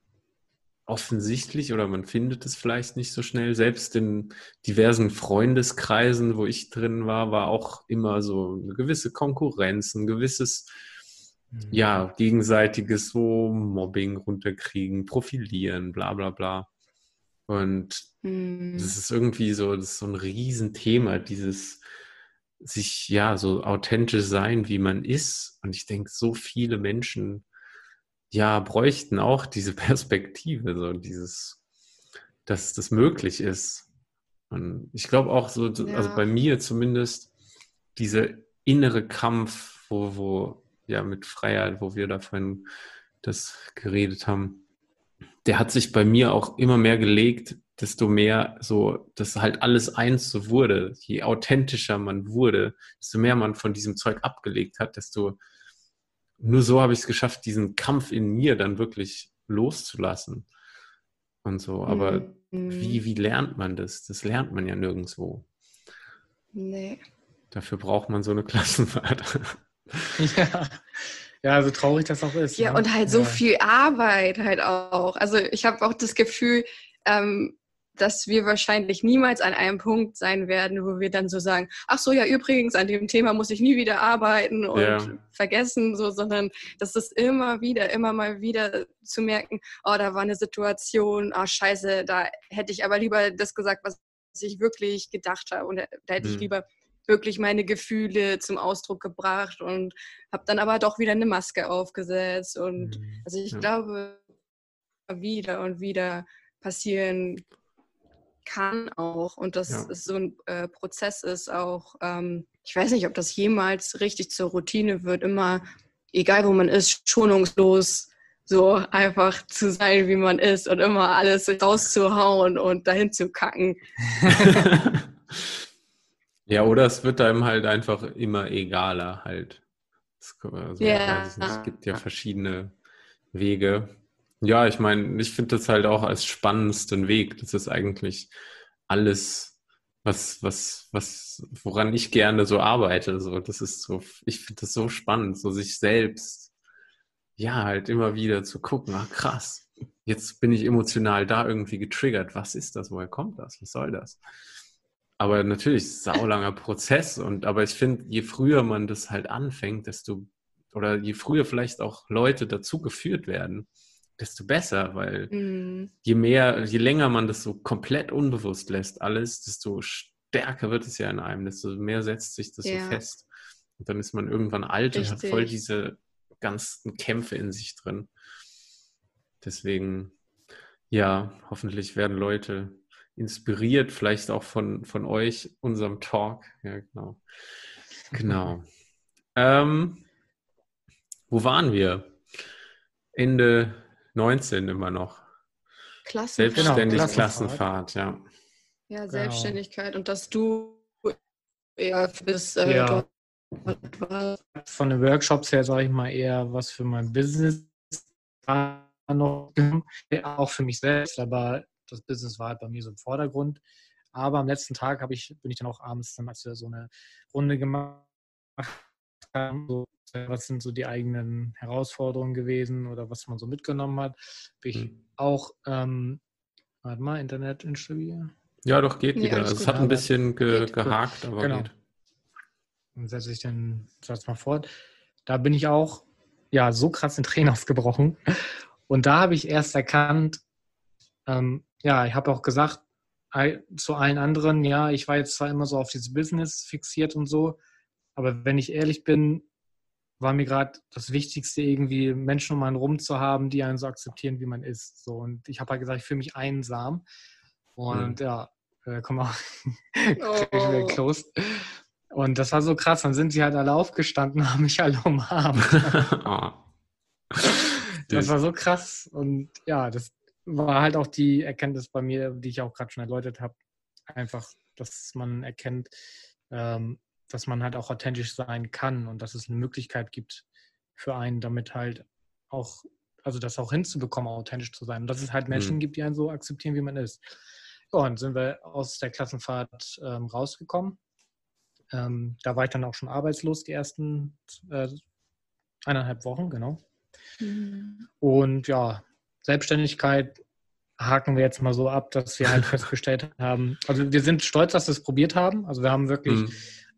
offensichtlich oder man findet es vielleicht nicht so schnell. Selbst in diversen Freundeskreisen, wo ich drin war, war auch immer so eine gewisse Konkurrenz, ein gewisses. Ja, gegenseitiges so Mobbing runterkriegen, profilieren, bla bla bla. Und mhm. das ist irgendwie so, das ist so ein Riesenthema, dieses sich ja so authentisch sein, wie man ist. Und ich denke, so viele Menschen ja bräuchten auch diese Perspektive, so dieses, dass das möglich ist. Und ich glaube auch so, also ja. also bei mir zumindest, dieser innere Kampf, wo, wo, ja, mit Freiheit, wo wir davon das geredet haben, der hat sich bei mir auch immer mehr gelegt, desto mehr so, dass halt alles eins so wurde. Je authentischer man wurde, desto mehr man von diesem Zeug abgelegt hat, desto nur so habe ich es geschafft, diesen Kampf in mir dann wirklich loszulassen und so. Aber mhm. wie, wie lernt man das? Das lernt man ja nirgendwo. Nee. Dafür braucht man so eine Klassenfahrt. Ja. Ja, so traurig das auch ist. Ja, ne? und halt so ja. viel Arbeit halt auch. Also ich habe auch das Gefühl, ähm, dass wir wahrscheinlich niemals an einem Punkt sein werden, wo wir dann so sagen, ach so, ja, übrigens, an dem Thema muss ich nie wieder arbeiten und ja. vergessen, so, sondern das ist immer wieder, immer mal wieder zu merken, oh, da war eine Situation, oh, scheiße, da hätte ich aber lieber das gesagt, was ich wirklich gedacht habe und da hätte mhm. ich lieber wirklich meine Gefühle zum Ausdruck gebracht und habe dann aber doch wieder eine Maske aufgesetzt und mhm. also ich ja. glaube, wieder und wieder passieren kann auch und dass ja. es so ein äh, Prozess ist auch, ähm, ich weiß nicht, ob das jemals richtig zur Routine wird, immer, egal wo man ist, schonungslos so einfach zu sein, wie man ist und immer alles rauszuhauen und dahin zu kacken. ja, oder es wird einem halt einfach immer egaler halt. Also, ja. Es gibt ja verschiedene Wege. Ja, ich meine, ich finde das halt auch als spannendsten Weg. Das ist eigentlich alles, was, was, was, woran ich gerne so arbeite. So, das ist so, ich finde das so spannend, so sich selbst, ja, halt immer wieder zu gucken, ach krass, jetzt bin ich emotional da irgendwie getriggert. Was ist das? Woher kommt das? Was soll das? Aber natürlich, saulanger Prozess und, aber ich finde, je früher man das halt anfängt, desto, oder je früher vielleicht auch Leute dazu geführt werden, desto besser, weil mm. je mehr, je länger man das so komplett unbewusst lässt, alles, desto stärker wird es ja in einem, desto mehr setzt sich das ja. so fest. Und dann ist man irgendwann alt Richtig. und hat voll diese ganzen Kämpfe in sich drin. Deswegen, ja, hoffentlich werden Leute inspiriert, vielleicht auch von, von euch, unserem Talk. Ja, genau. Genau. ähm, wo waren wir? Ende 19 immer noch. Klassenfahrt. Selbstständig genau, Klassenfahrt. ja. Ja, genau. Selbstständigkeit und dass du eher bis äh, ja. Von den Workshops her sage ich mal eher was für mein Business noch, auch für mich selbst, aber das Business war halt bei mir so im Vordergrund. Aber am letzten Tag ich, bin ich dann auch abends, dann als wir so eine Runde gemacht haben, so was sind so die eigenen Herausforderungen gewesen oder was man so mitgenommen hat. Bin ich mhm. auch, ähm, warte mal, Internet instabil. Ja, doch, geht wieder. also es hat ein bisschen ge gehakt, aber genau. geht. Dann setze ich den Satz mal fort. Da bin ich auch ja so krass in Tränen ausgebrochen. Und da habe ich erst erkannt, ähm, ja, ich habe auch gesagt zu allen anderen, ja, ich war jetzt zwar immer so auf dieses Business fixiert und so, aber wenn ich ehrlich bin, war mir gerade das Wichtigste, irgendwie Menschen um einen rum zu haben, die einen so akzeptieren, wie man ist. So, und ich habe halt gesagt, ich fühle mich einsam. Und mhm. ja, äh, komm mal, oh. closed. Und das war so krass. Dann sind sie halt alle aufgestanden, haben mich alle umarmt. oh. Das war so krass. Und ja, das war halt auch die Erkenntnis bei mir, die ich auch gerade schon erläutert habe. Einfach, dass man erkennt, ähm, dass man halt auch authentisch sein kann und dass es eine Möglichkeit gibt für einen, damit halt auch, also das auch hinzubekommen, authentisch zu sein. Und dass es halt Menschen mhm. gibt, die einen so akzeptieren, wie man ist. Ja, und sind wir aus der Klassenfahrt ähm, rausgekommen. Ähm, da war ich dann auch schon arbeitslos die ersten äh, eineinhalb Wochen, genau. Mhm. Und ja, Selbstständigkeit haken wir jetzt mal so ab, dass wir halt festgestellt haben, also wir sind stolz, dass wir es probiert haben. Also wir haben wirklich mhm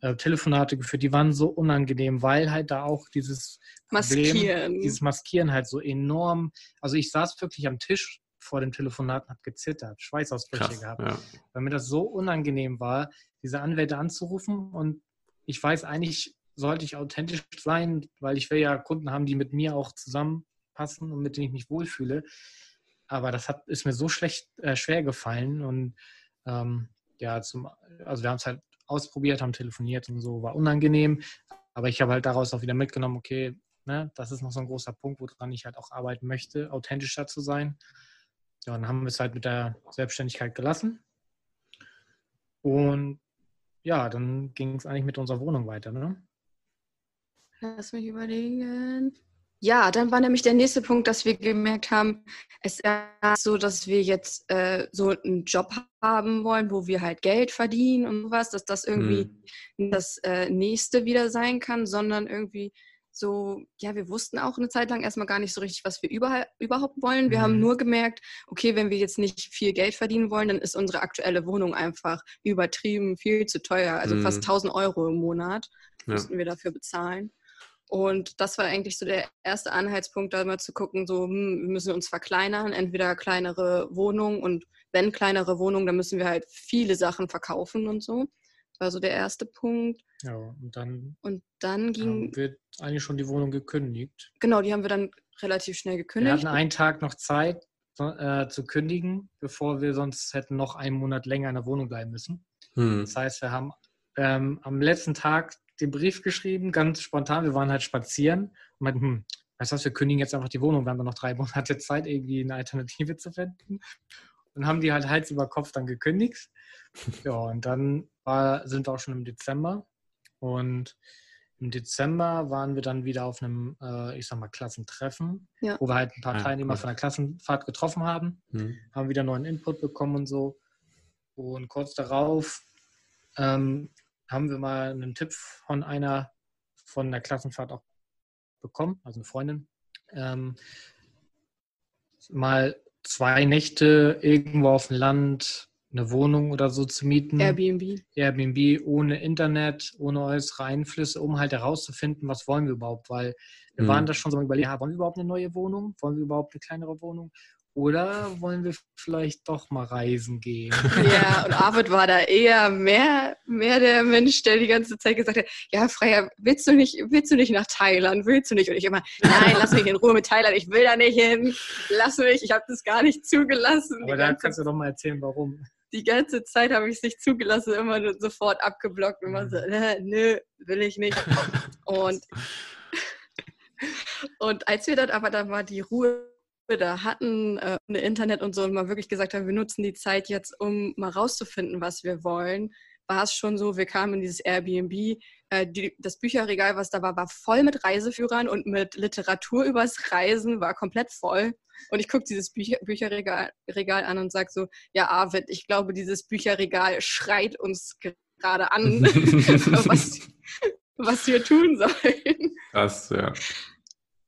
äh, Telefonate geführt, die waren so unangenehm, weil halt da auch dieses Maskieren. Problem, dieses Maskieren halt so enorm, also ich saß wirklich am Tisch vor dem Telefonat und habe gezittert, Schweißausbrüche Krass, gehabt, ja. weil mir das so unangenehm war, diese Anwälte anzurufen und ich weiß eigentlich, sollte ich authentisch sein, weil ich will ja Kunden haben, die mit mir auch zusammenpassen und mit denen ich mich wohlfühle. Aber das hat, ist mir so schlecht äh, schwer gefallen und ähm, ja, zum, also wir haben es halt ausprobiert, haben telefoniert und so, war unangenehm. Aber ich habe halt daraus auch wieder mitgenommen, okay, ne, das ist noch so ein großer Punkt, woran ich halt auch arbeiten möchte, authentischer zu sein. Ja, dann haben wir es halt mit der Selbstständigkeit gelassen. Und ja, dann ging es eigentlich mit unserer Wohnung weiter, ne? Lass mich überlegen. Ja, dann war nämlich der nächste Punkt, dass wir gemerkt haben, es ist so, dass wir jetzt äh, so einen Job haben wollen, wo wir halt Geld verdienen und sowas, dass das irgendwie hm. das äh, nächste wieder sein kann, sondern irgendwie so, ja, wir wussten auch eine Zeit lang erstmal gar nicht so richtig, was wir über, überhaupt wollen. Wir mhm. haben nur gemerkt, okay, wenn wir jetzt nicht viel Geld verdienen wollen, dann ist unsere aktuelle Wohnung einfach übertrieben viel zu teuer. Also mhm. fast 1000 Euro im Monat ja. mussten wir dafür bezahlen. Und das war eigentlich so der erste Anhaltspunkt, da mal zu gucken, so, hm, wir müssen uns verkleinern, entweder kleinere Wohnungen und wenn kleinere Wohnungen, dann müssen wir halt viele Sachen verkaufen und so. Das war so der erste Punkt. Ja, und dann, und dann ging. Haben wir eigentlich schon die Wohnung gekündigt. Genau, die haben wir dann relativ schnell gekündigt. Wir hatten einen Tag noch Zeit äh, zu kündigen, bevor wir sonst hätten noch einen Monat länger in der Wohnung bleiben müssen. Hm. Das heißt, wir haben ähm, am letzten Tag den Brief geschrieben, ganz spontan. Wir waren halt spazieren und meinten, hm, weißt du was, wir kündigen jetzt einfach die Wohnung. Wir haben dann noch drei Monate Zeit, irgendwie eine Alternative zu finden. Und haben die halt Hals über Kopf dann gekündigt. Ja, und dann war, sind wir auch schon im Dezember. Und im Dezember waren wir dann wieder auf einem, äh, ich sag mal, Klassentreffen, ja. wo wir halt ein paar ah, Teilnehmer cool. von der Klassenfahrt getroffen haben, mhm. haben wieder neuen Input bekommen und so. Und kurz darauf ähm, haben wir mal einen Tipp von einer von der Klassenfahrt auch bekommen, also eine Freundin. Ähm, mal zwei Nächte irgendwo auf dem Land eine Wohnung oder so zu mieten. Airbnb. Airbnb ohne Internet, ohne äußere Einflüsse, um halt herauszufinden, was wollen wir überhaupt. Weil wir mhm. waren da schon so überlegt, wollen wir überhaupt eine neue Wohnung? Wollen wir überhaupt eine kleinere Wohnung? Oder wollen wir vielleicht doch mal reisen gehen? Ja, und Arvid war da eher mehr, mehr der Mensch, der die ganze Zeit gesagt hat, ja, Freier, willst du nicht, willst du nicht nach Thailand? Willst du nicht? Und ich immer, nein, lass mich in Ruhe mit Thailand, ich will da nicht hin. Lass mich, ich habe das gar nicht zugelassen. Aber da kannst du doch mal erzählen, warum. Die ganze Zeit habe ich es nicht zugelassen, immer nur sofort abgeblockt, immer so, äh, nö, will ich nicht. Und, und als wir dann aber dann mal die Ruhe da hatten, äh, Internet und so, und mal wirklich gesagt haben, wir nutzen die Zeit jetzt, um mal rauszufinden, was wir wollen, war es schon so, wir kamen in dieses Airbnb, äh, die, das Bücherregal, was da war, war voll mit Reiseführern und mit Literatur übers Reisen, war komplett voll. Und ich gucke dieses Bücher, Bücherregal Regal an und sage so, ja, Arvid, ich glaube, dieses Bücherregal schreit uns gerade an, was, was wir tun sollen. Krass, ja.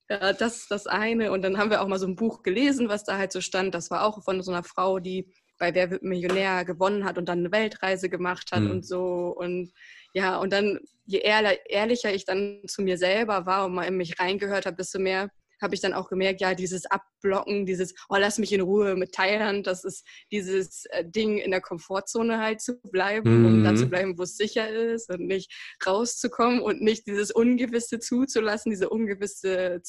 Ja, das ist das eine. Und dann haben wir auch mal so ein Buch gelesen, was da halt so stand. Das war auch von so einer Frau, die bei Wer wird Millionär gewonnen hat und dann eine Weltreise gemacht hat mhm. und so. Und ja, und dann, je ehrlicher ich dann zu mir selber war und mal in mich reingehört habe, desto mehr habe ich dann auch gemerkt, ja, dieses Abblocken, dieses, oh, lass mich in Ruhe mit Thailand, das ist dieses äh, Ding in der Komfortzone halt zu bleiben, mhm. um da zu bleiben, wo es sicher ist und nicht rauszukommen und nicht dieses Ungewisse zuzulassen, diese ungewisse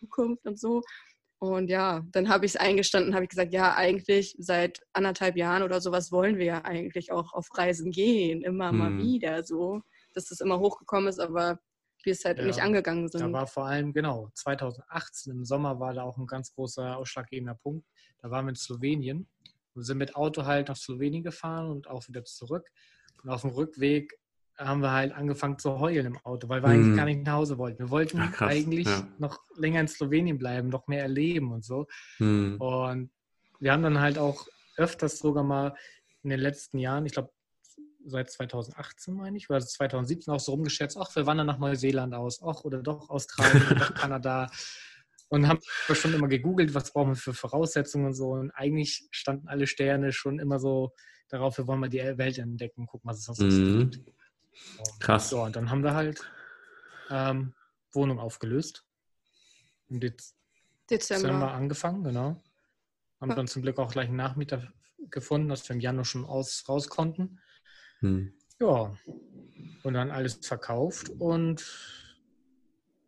Zukunft und so. Und ja, dann habe ich es eingestanden, habe ich gesagt, ja, eigentlich seit anderthalb Jahren oder sowas wollen wir ja eigentlich auch auf Reisen gehen, immer mhm. mal wieder so, dass das immer hochgekommen ist, aber wir es halt ja, nicht angegangen sind. Da war vor allem, genau, 2018 im Sommer war da auch ein ganz großer ausschlaggebender Punkt. Da waren wir in Slowenien und sind mit Auto halt nach Slowenien gefahren und auch wieder zurück. Und auf dem Rückweg haben wir halt angefangen zu heulen im Auto, weil wir mhm. eigentlich gar nicht nach Hause wollten. Wir wollten Ach, eigentlich ja. noch länger in Slowenien bleiben, noch mehr erleben und so. Mhm. Und wir haben dann halt auch öfters sogar mal in den letzten Jahren, ich glaube seit 2018, meine ich, oder 2017 auch so rumgeschätzt, ach, wir wandern nach Neuseeland aus, ach, oder doch Australien oder doch Kanada. Und haben schon immer gegoogelt, was brauchen wir für Voraussetzungen und so. Und eigentlich standen alle Sterne schon immer so darauf, wir wollen mal die Welt entdecken, gucken, was es sonst mhm. gibt. Krass. So, und dann haben wir halt ähm, Wohnung aufgelöst. Im Dez Dezember. Dezember angefangen, genau. Haben ja. dann zum Glück auch gleich einen Nachmieter gefunden, dass wir im Januar schon aus, raus konnten. Hm. Ja, und dann alles verkauft und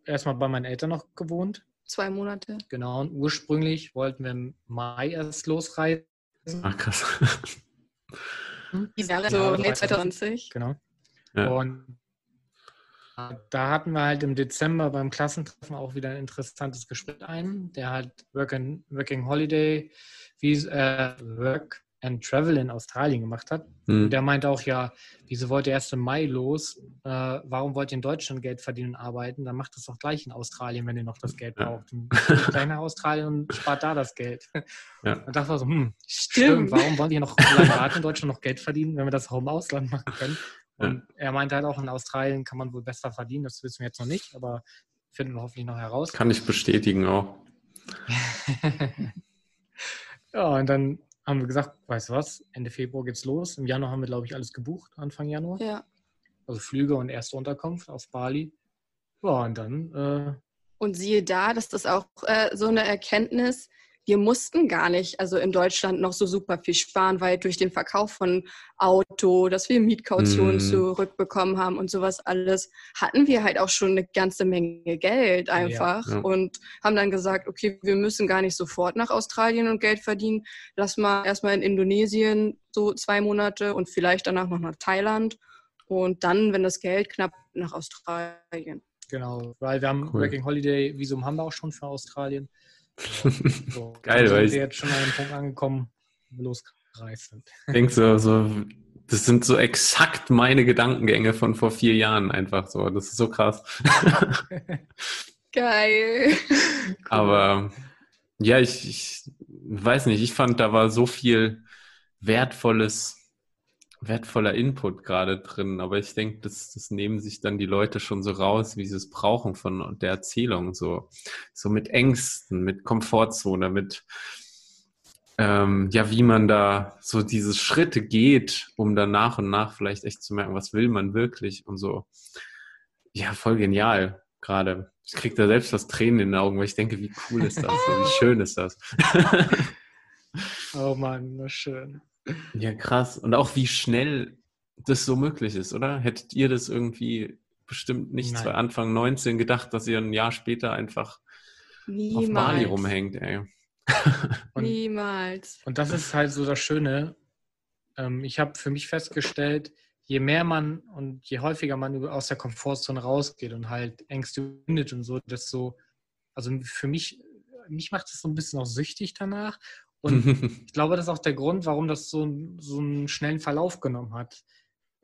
erstmal bei meinen Eltern noch gewohnt. Zwei Monate. Genau, und ursprünglich wollten wir im Mai erst losreisen. Ach, krass. Die Jahre so Mai 2020. Genau. Ja. Und da hatten wir halt im Dezember beim Klassentreffen auch wieder ein interessantes Gespräch ein. Der hat Working, Working Holiday, Visa, äh, Work and Travel in Australien gemacht hat. Mhm. Der meinte auch, ja, wieso wollt ihr erst im Mai los? Äh, warum wollt ihr in Deutschland Geld verdienen und arbeiten? Dann macht das doch gleich in Australien, wenn ihr noch das Geld braucht. Und gleich nach Australien und spart da das Geld. Ja. Und dachte so, hm, stimmt. stimmt, warum wollen wir noch lange warten in Deutschland noch Geld verdienen, wenn wir das auch im Ausland machen können? Und ja. er meinte halt auch, in Australien kann man wohl besser verdienen. Das wissen wir jetzt noch nicht, aber finden wir hoffentlich noch heraus. Kann ich bestätigen auch. ja, und dann haben wir gesagt, weißt du was, Ende Februar geht's los. Im Januar haben wir, glaube ich, alles gebucht, Anfang Januar. Ja. Also Flüge und erste Unterkunft auf Bali. Ja, und dann. Äh, und siehe da, dass das auch äh, so eine Erkenntnis, wir mussten gar nicht, also in Deutschland noch so super viel sparen, weil durch den Verkauf von Auto, dass wir Mietkautionen mm. zurückbekommen haben und sowas alles, hatten wir halt auch schon eine ganze Menge Geld einfach ja, ja. und haben dann gesagt, okay, wir müssen gar nicht sofort nach Australien und Geld verdienen. Lass mal erstmal in Indonesien so zwei Monate und vielleicht danach noch nach Thailand und dann, wenn das Geld knapp, nach Australien. Genau, weil wir haben cool. Working Holiday Visum haben wir auch schon für Australien. So, Geil, weil ich jetzt schon an einem Punkt angekommen, losgereist sind. Denkst so, so, das sind so exakt meine Gedankengänge von vor vier Jahren einfach so. Das ist so krass. Geil. Cool. Aber ja, ich, ich weiß nicht, ich fand, da war so viel wertvolles wertvoller Input gerade drin, aber ich denke, das, das nehmen sich dann die Leute schon so raus, wie sie es brauchen von der Erzählung, so, so mit Ängsten, mit Komfortzone, mit ähm, ja, wie man da so diese Schritte geht, um dann nach und nach vielleicht echt zu merken, was will man wirklich und so. Ja, voll genial gerade. Ich kriege da selbst das Tränen in den Augen, weil ich denke, wie cool ist das, wie schön ist das. oh Mann, nur schön. Ja, krass. Und auch wie schnell das so möglich ist, oder? Hättet ihr das irgendwie bestimmt nicht Nein. Anfang 19 gedacht, dass ihr ein Jahr später einfach Niemals. auf Bali rumhängt, ey. und, Niemals. Und das ist halt so das Schöne. Ähm, ich habe für mich festgestellt, je mehr man und je häufiger man aus der Komfortzone rausgeht und halt Ängste findet und so, desto, also für mich, mich macht es so ein bisschen auch süchtig danach und ich glaube, das ist auch der Grund, warum das so, so einen schnellen Verlauf genommen hat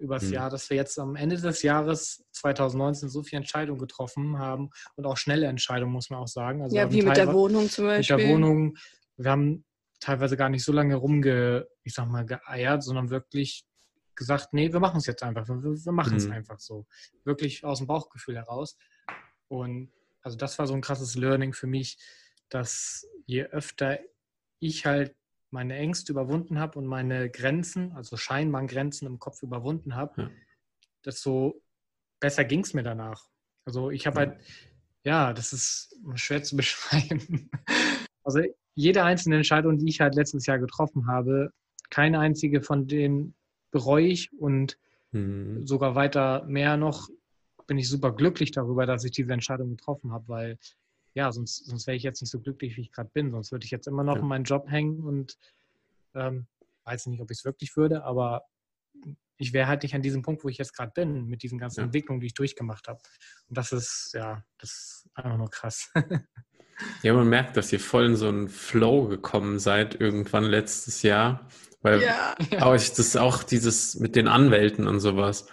übers mhm. Jahr, dass wir jetzt am Ende des Jahres 2019 so viele Entscheidungen getroffen haben und auch schnelle Entscheidungen, muss man auch sagen. Also ja, wie mit der Wohnung zum Beispiel. Mit der Wohnung. Wir haben teilweise gar nicht so lange rumge, ich sag mal, geeiert, sondern wirklich gesagt, nee, wir machen es jetzt einfach. Wir, wir machen es mhm. einfach so. Wirklich aus dem Bauchgefühl heraus. Und also das war so ein krasses Learning für mich, dass je öfter ich halt meine Ängste überwunden habe und meine Grenzen, also scheinbaren Grenzen im Kopf überwunden habe, ja. desto besser ging es mir danach. Also ich habe ja. halt, ja, das ist schwer zu beschreiben. Also jede einzelne Entscheidung, die ich halt letztes Jahr getroffen habe, keine einzige von denen bereue ich und mhm. sogar weiter mehr noch bin ich super glücklich darüber, dass ich diese Entscheidung getroffen habe, weil ja, sonst, sonst wäre ich jetzt nicht so glücklich, wie ich gerade bin. Sonst würde ich jetzt immer noch ja. in meinen Job hängen und ähm, weiß nicht, ob ich es wirklich würde, aber ich wäre halt nicht an diesem Punkt, wo ich jetzt gerade bin, mit diesen ganzen ja. Entwicklungen, die ich durchgemacht habe. Und das ist, ja, das ist einfach nur krass. ja, man merkt, dass ihr voll in so einen Flow gekommen seid, irgendwann letztes Jahr. Weil ja. auch das ist auch dieses mit den Anwälten und sowas.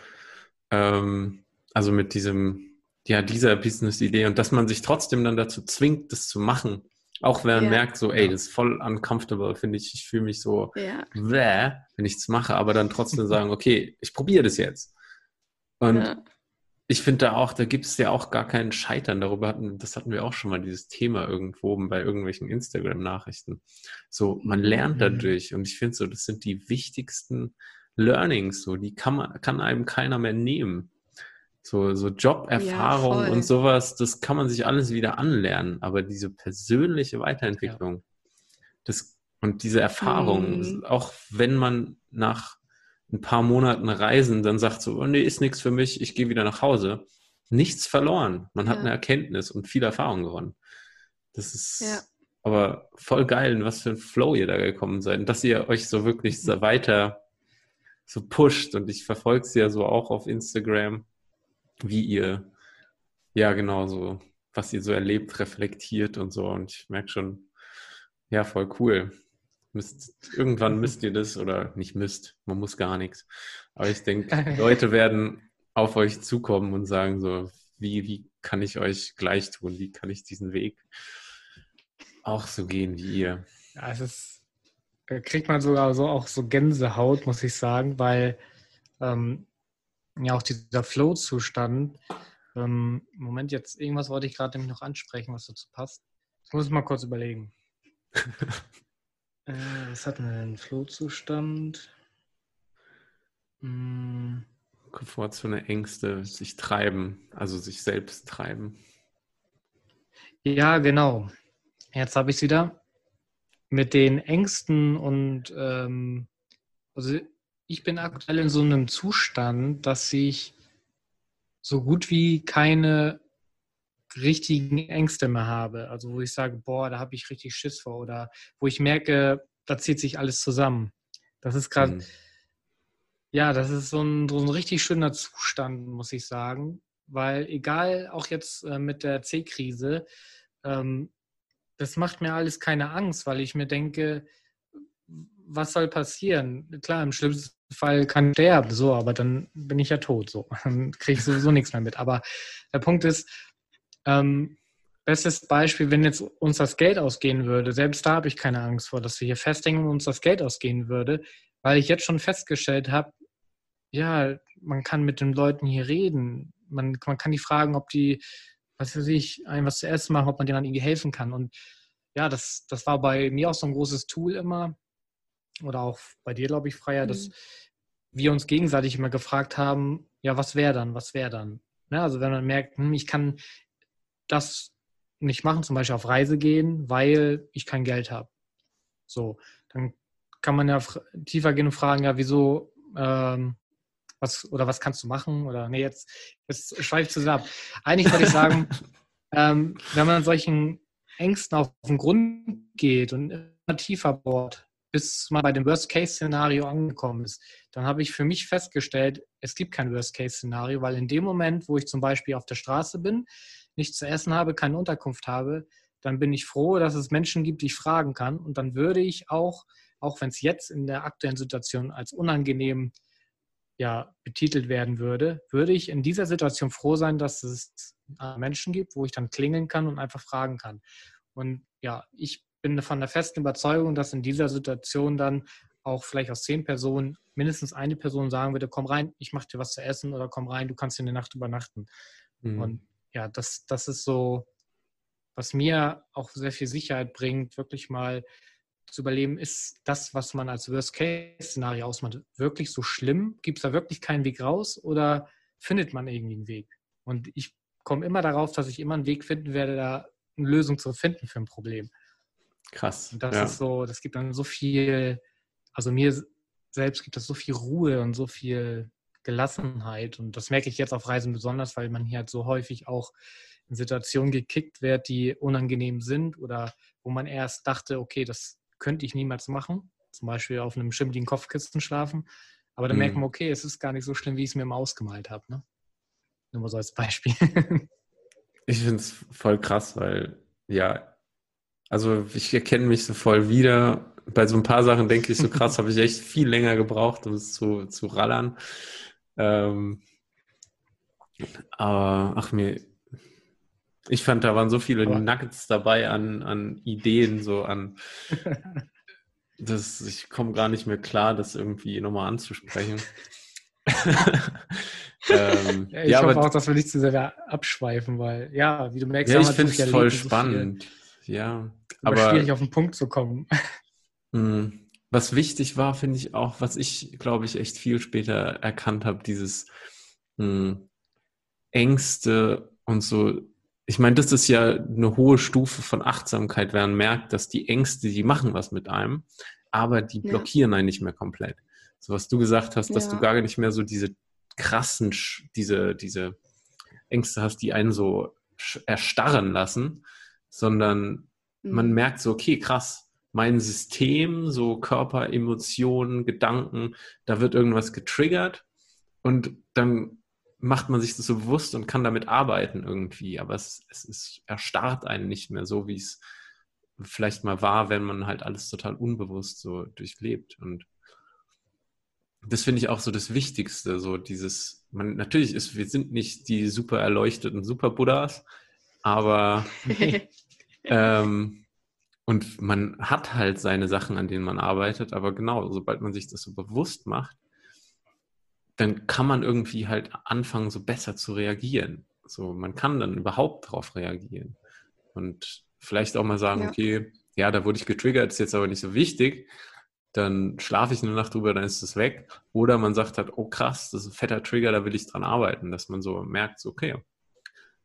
Ähm, also mit diesem ja, dieser Business-Idee und dass man sich trotzdem dann dazu zwingt, das zu machen. Auch wenn man ja. merkt, so, ey, das ist voll uncomfortable, finde ich. Ich fühle mich so, ja. Bäh, wenn ich es mache, aber dann trotzdem sagen, okay, ich probiere das jetzt. Und ja. ich finde da auch, da gibt es ja auch gar keinen Scheitern. Darüber hatten, das hatten wir auch schon mal, dieses Thema irgendwo bei irgendwelchen Instagram-Nachrichten. So, man lernt mhm. dadurch und ich finde so, das sind die wichtigsten Learnings, so, die kann man, kann einem keiner mehr nehmen. So, so Joberfahrung ja, und sowas, das kann man sich alles wieder anlernen. Aber diese persönliche Weiterentwicklung, ja. das, und diese Erfahrung, mhm. auch wenn man nach ein paar Monaten Reisen dann sagt so, oh nee, ist nichts für mich, ich gehe wieder nach Hause. Nichts verloren. Man hat eine Erkenntnis und viel Erfahrung gewonnen. Das ist ja. aber voll geil, in was für ein Flow ihr da gekommen seid. Und dass ihr euch so wirklich so weiter so pusht. Und ich verfolge es ja so auch auf Instagram wie ihr, ja, genau so, was ihr so erlebt, reflektiert und so. Und ich merke schon, ja, voll cool. Müsst, irgendwann müsst ihr das oder nicht müsst, man muss gar nichts. Aber ich denke, Leute werden auf euch zukommen und sagen so, wie, wie kann ich euch gleich tun? Wie kann ich diesen Weg auch so gehen wie ihr? Ja, es ist, da kriegt man sogar so auch so Gänsehaut, muss ich sagen, weil ähm, ja auch dieser Flow-Zustand, ähm, Moment, jetzt irgendwas wollte ich gerade nämlich noch ansprechen, was dazu passt. Ich muss mal kurz überlegen. äh, was hatten wir denn? Flow-Zustand. Hm. Komfortzone, Ängste, sich treiben, also sich selbst treiben. Ja, genau. Jetzt habe ich es wieder. Mit den Ängsten und ähm, also ich bin aktuell in so einem Zustand, dass ich so gut wie keine richtigen Ängste mehr habe. Also wo ich sage, boah, da habe ich richtig Schiss vor oder wo ich merke, da zieht sich alles zusammen. Das ist gerade, mhm. ja, das ist so ein, so ein richtig schöner Zustand, muss ich sagen. Weil egal, auch jetzt äh, mit der C-Krise, ähm, das macht mir alles keine Angst, weil ich mir denke, was soll passieren? Klar, im schlimmsten Fall kann sterben, so, aber dann bin ich ja tot, so. Dann kriege ich sowieso nichts mehr mit. Aber der Punkt ist, ähm, bestes Beispiel, wenn jetzt uns das Geld ausgehen würde, selbst da habe ich keine Angst vor, dass wir hier festhängen und uns das Geld ausgehen würde, weil ich jetzt schon festgestellt habe, ja, man kann mit den Leuten hier reden. Man, man kann die fragen, ob die, was weiß ich, ein was zu essen machen, ob man denen dann irgendwie helfen kann. Und ja, das, das war bei mir auch so ein großes Tool immer, oder auch bei dir, glaube ich, Freier, mhm. dass wir uns gegenseitig immer gefragt haben, ja, was wäre dann, was wäre dann? Ne? Also wenn man merkt, hm, ich kann das nicht machen, zum Beispiel auf Reise gehen, weil ich kein Geld habe. So, dann kann man ja tiefer gehen und fragen, ja, wieso, ähm, was oder was kannst du machen? Oder nee, jetzt, jetzt schweife ich zusammen ab. Eigentlich würde ich sagen, ähm, wenn man solchen Ängsten auf den Grund geht und immer tiefer bohrt, bis man bei dem Worst-Case-Szenario angekommen ist, dann habe ich für mich festgestellt, es gibt kein Worst-Case-Szenario, weil in dem Moment, wo ich zum Beispiel auf der Straße bin, nichts zu essen habe, keine Unterkunft habe, dann bin ich froh, dass es Menschen gibt, die ich fragen kann. Und dann würde ich auch, auch wenn es jetzt in der aktuellen Situation als unangenehm ja, betitelt werden würde, würde ich in dieser Situation froh sein, dass es Menschen gibt, wo ich dann klingeln kann und einfach fragen kann. Und ja, ich bin von der festen Überzeugung, dass in dieser Situation dann auch vielleicht aus zehn Personen mindestens eine Person sagen würde, komm rein, ich mache dir was zu essen oder komm rein, du kannst in der Nacht übernachten. Mhm. Und ja, das, das ist so, was mir auch sehr viel Sicherheit bringt, wirklich mal zu überleben, ist das, was man als Worst-Case-Szenario ausmacht, wirklich so schlimm? Gibt es da wirklich keinen Weg raus oder findet man irgendwie einen Weg? Und ich komme immer darauf, dass ich immer einen Weg finden werde, da eine Lösung zu finden für ein Problem. Krass. Und das ja. ist so, das gibt dann so viel, also mir selbst gibt das so viel Ruhe und so viel Gelassenheit. Und das merke ich jetzt auf Reisen besonders, weil man hier halt so häufig auch in Situationen gekickt wird, die unangenehm sind oder wo man erst dachte, okay, das könnte ich niemals machen. Zum Beispiel auf einem schimmeligen Kopfkissen schlafen. Aber dann mhm. merkt man, okay, es ist gar nicht so schlimm, wie ich es mir immer ausgemalt habe. Ne? Nur mal so als Beispiel. ich finde es voll krass, weil ja, also ich erkenne mich so voll wieder. Bei so ein paar Sachen denke ich so krass, habe ich echt viel länger gebraucht, um es zu, zu rallern. Ähm, aber ach mir, ich fand, da waren so viele aber. Nuggets dabei an, an Ideen, so an. das, ich komme gar nicht mehr klar, das irgendwie nochmal anzusprechen. ähm, ja, ich ja, hoffe aber, auch, dass wir nicht zu sehr abschweifen, weil, ja, wie du merkst, ja, ich finde es voll spannend. Ja, aber, aber schwierig auf den Punkt zu kommen. Hm. Was wichtig war, finde ich auch, was ich, glaube ich, echt viel später erkannt habe, dieses mh, hm, Ängste und so. Ich meine, das ist ja eine hohe Stufe von Achtsamkeit, wenn man merkt, dass die Ängste, die machen was mit einem, aber die blockieren ja. einen nicht mehr komplett. So was du gesagt hast, dass ja. du gar nicht mehr so diese krassen, diese, diese Ängste hast, die einen so erstarren lassen, sondern Mhm. Man merkt so, okay, krass, mein System, so Körper, Emotionen, Gedanken, da wird irgendwas getriggert und dann macht man sich das so bewusst und kann damit arbeiten irgendwie, aber es, es ist, erstarrt einen nicht mehr so, wie es vielleicht mal wahr, wenn man halt alles total unbewusst so durchlebt. Und das finde ich auch so das Wichtigste, so dieses, man, natürlich ist, wir sind nicht die super erleuchteten Super-Buddhas, aber ähm, und man hat halt seine Sachen, an denen man arbeitet, aber genau, sobald man sich das so bewusst macht, dann kann man irgendwie halt anfangen, so besser zu reagieren. So, man kann dann überhaupt darauf reagieren. Und vielleicht auch mal sagen, ja. okay, ja, da wurde ich getriggert, ist jetzt aber nicht so wichtig. Dann schlafe ich eine Nacht drüber, dann ist es weg. Oder man sagt halt, oh krass, das ist ein fetter Trigger, da will ich dran arbeiten, dass man so merkt, so, okay,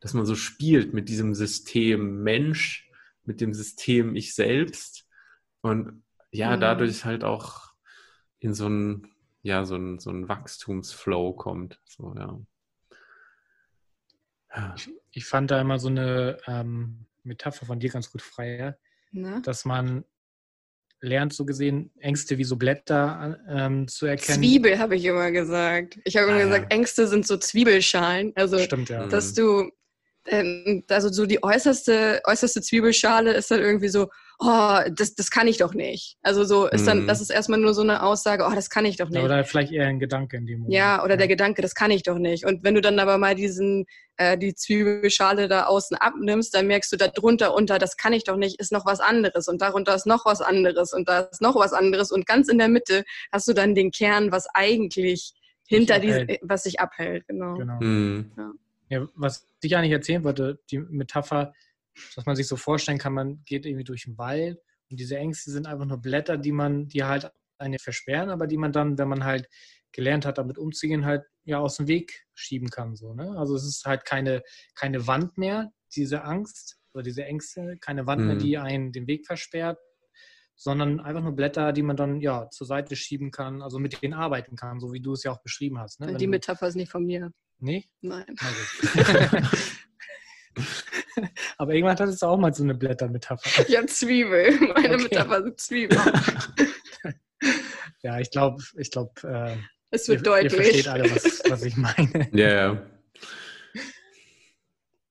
dass man so spielt mit diesem System Mensch, mit dem System Ich selbst und ja, mhm. dadurch halt auch in so ein, ja, so ein, so ein Wachstumsflow kommt. So, ja. Ich, ich, fand da immer so eine ähm, Metapher von dir ganz gut frei, Na? dass man lernt, so gesehen, Ängste wie so Blätter ähm, zu erkennen. Zwiebel habe ich immer gesagt. Ich habe immer ah, gesagt, ja. Ängste sind so Zwiebelschalen. Also, Stimmt, ja. dass mhm. du ähm, also so die äußerste, äußerste Zwiebelschale ist dann irgendwie so, oh, das, das kann ich doch nicht. Also so ist dann, mhm. das ist erstmal nur so eine Aussage, oh, das kann ich doch nicht. oder vielleicht eher ein Gedanke in dem Moment. Ja, oder ja. der Gedanke, das kann ich doch nicht. Und wenn du dann aber mal diesen, äh, die Zwiebelschale da außen abnimmst, dann merkst du da drunter unter, das kann ich doch nicht, ist noch was anderes. Und darunter ist noch was anderes und da ist noch was anderes. Und ganz in der Mitte hast du dann den Kern, was eigentlich hinter diesem, was sich abhält, genau. genau. Mhm. Ja. Ja, was ich eigentlich erzählen wollte, die Metapher, dass man sich so vorstellen kann, man geht irgendwie durch den Wald und diese Ängste sind einfach nur Blätter, die man, die halt eine versperren, aber die man dann, wenn man halt gelernt hat, damit umzugehen, halt ja aus dem Weg schieben kann. So, ne? Also es ist halt keine, keine Wand mehr, diese Angst oder diese Ängste, keine Wand mhm. mehr, die einen den Weg versperrt, sondern einfach nur Blätter, die man dann ja zur Seite schieben kann, also mit denen arbeiten kann, so wie du es ja auch beschrieben hast. Ne? Die Metapher ist nicht von mir. Nee? Nein. Aber irgendwann hat es auch mal so eine Blättermetapher. Ja, Zwiebel. Meine okay. Metapher sind Zwiebel. ja, ich glaube, ich glaube, äh, es wird ihr, deutlich. Ihr versteht alle, was, was ich meine. Ja, ja.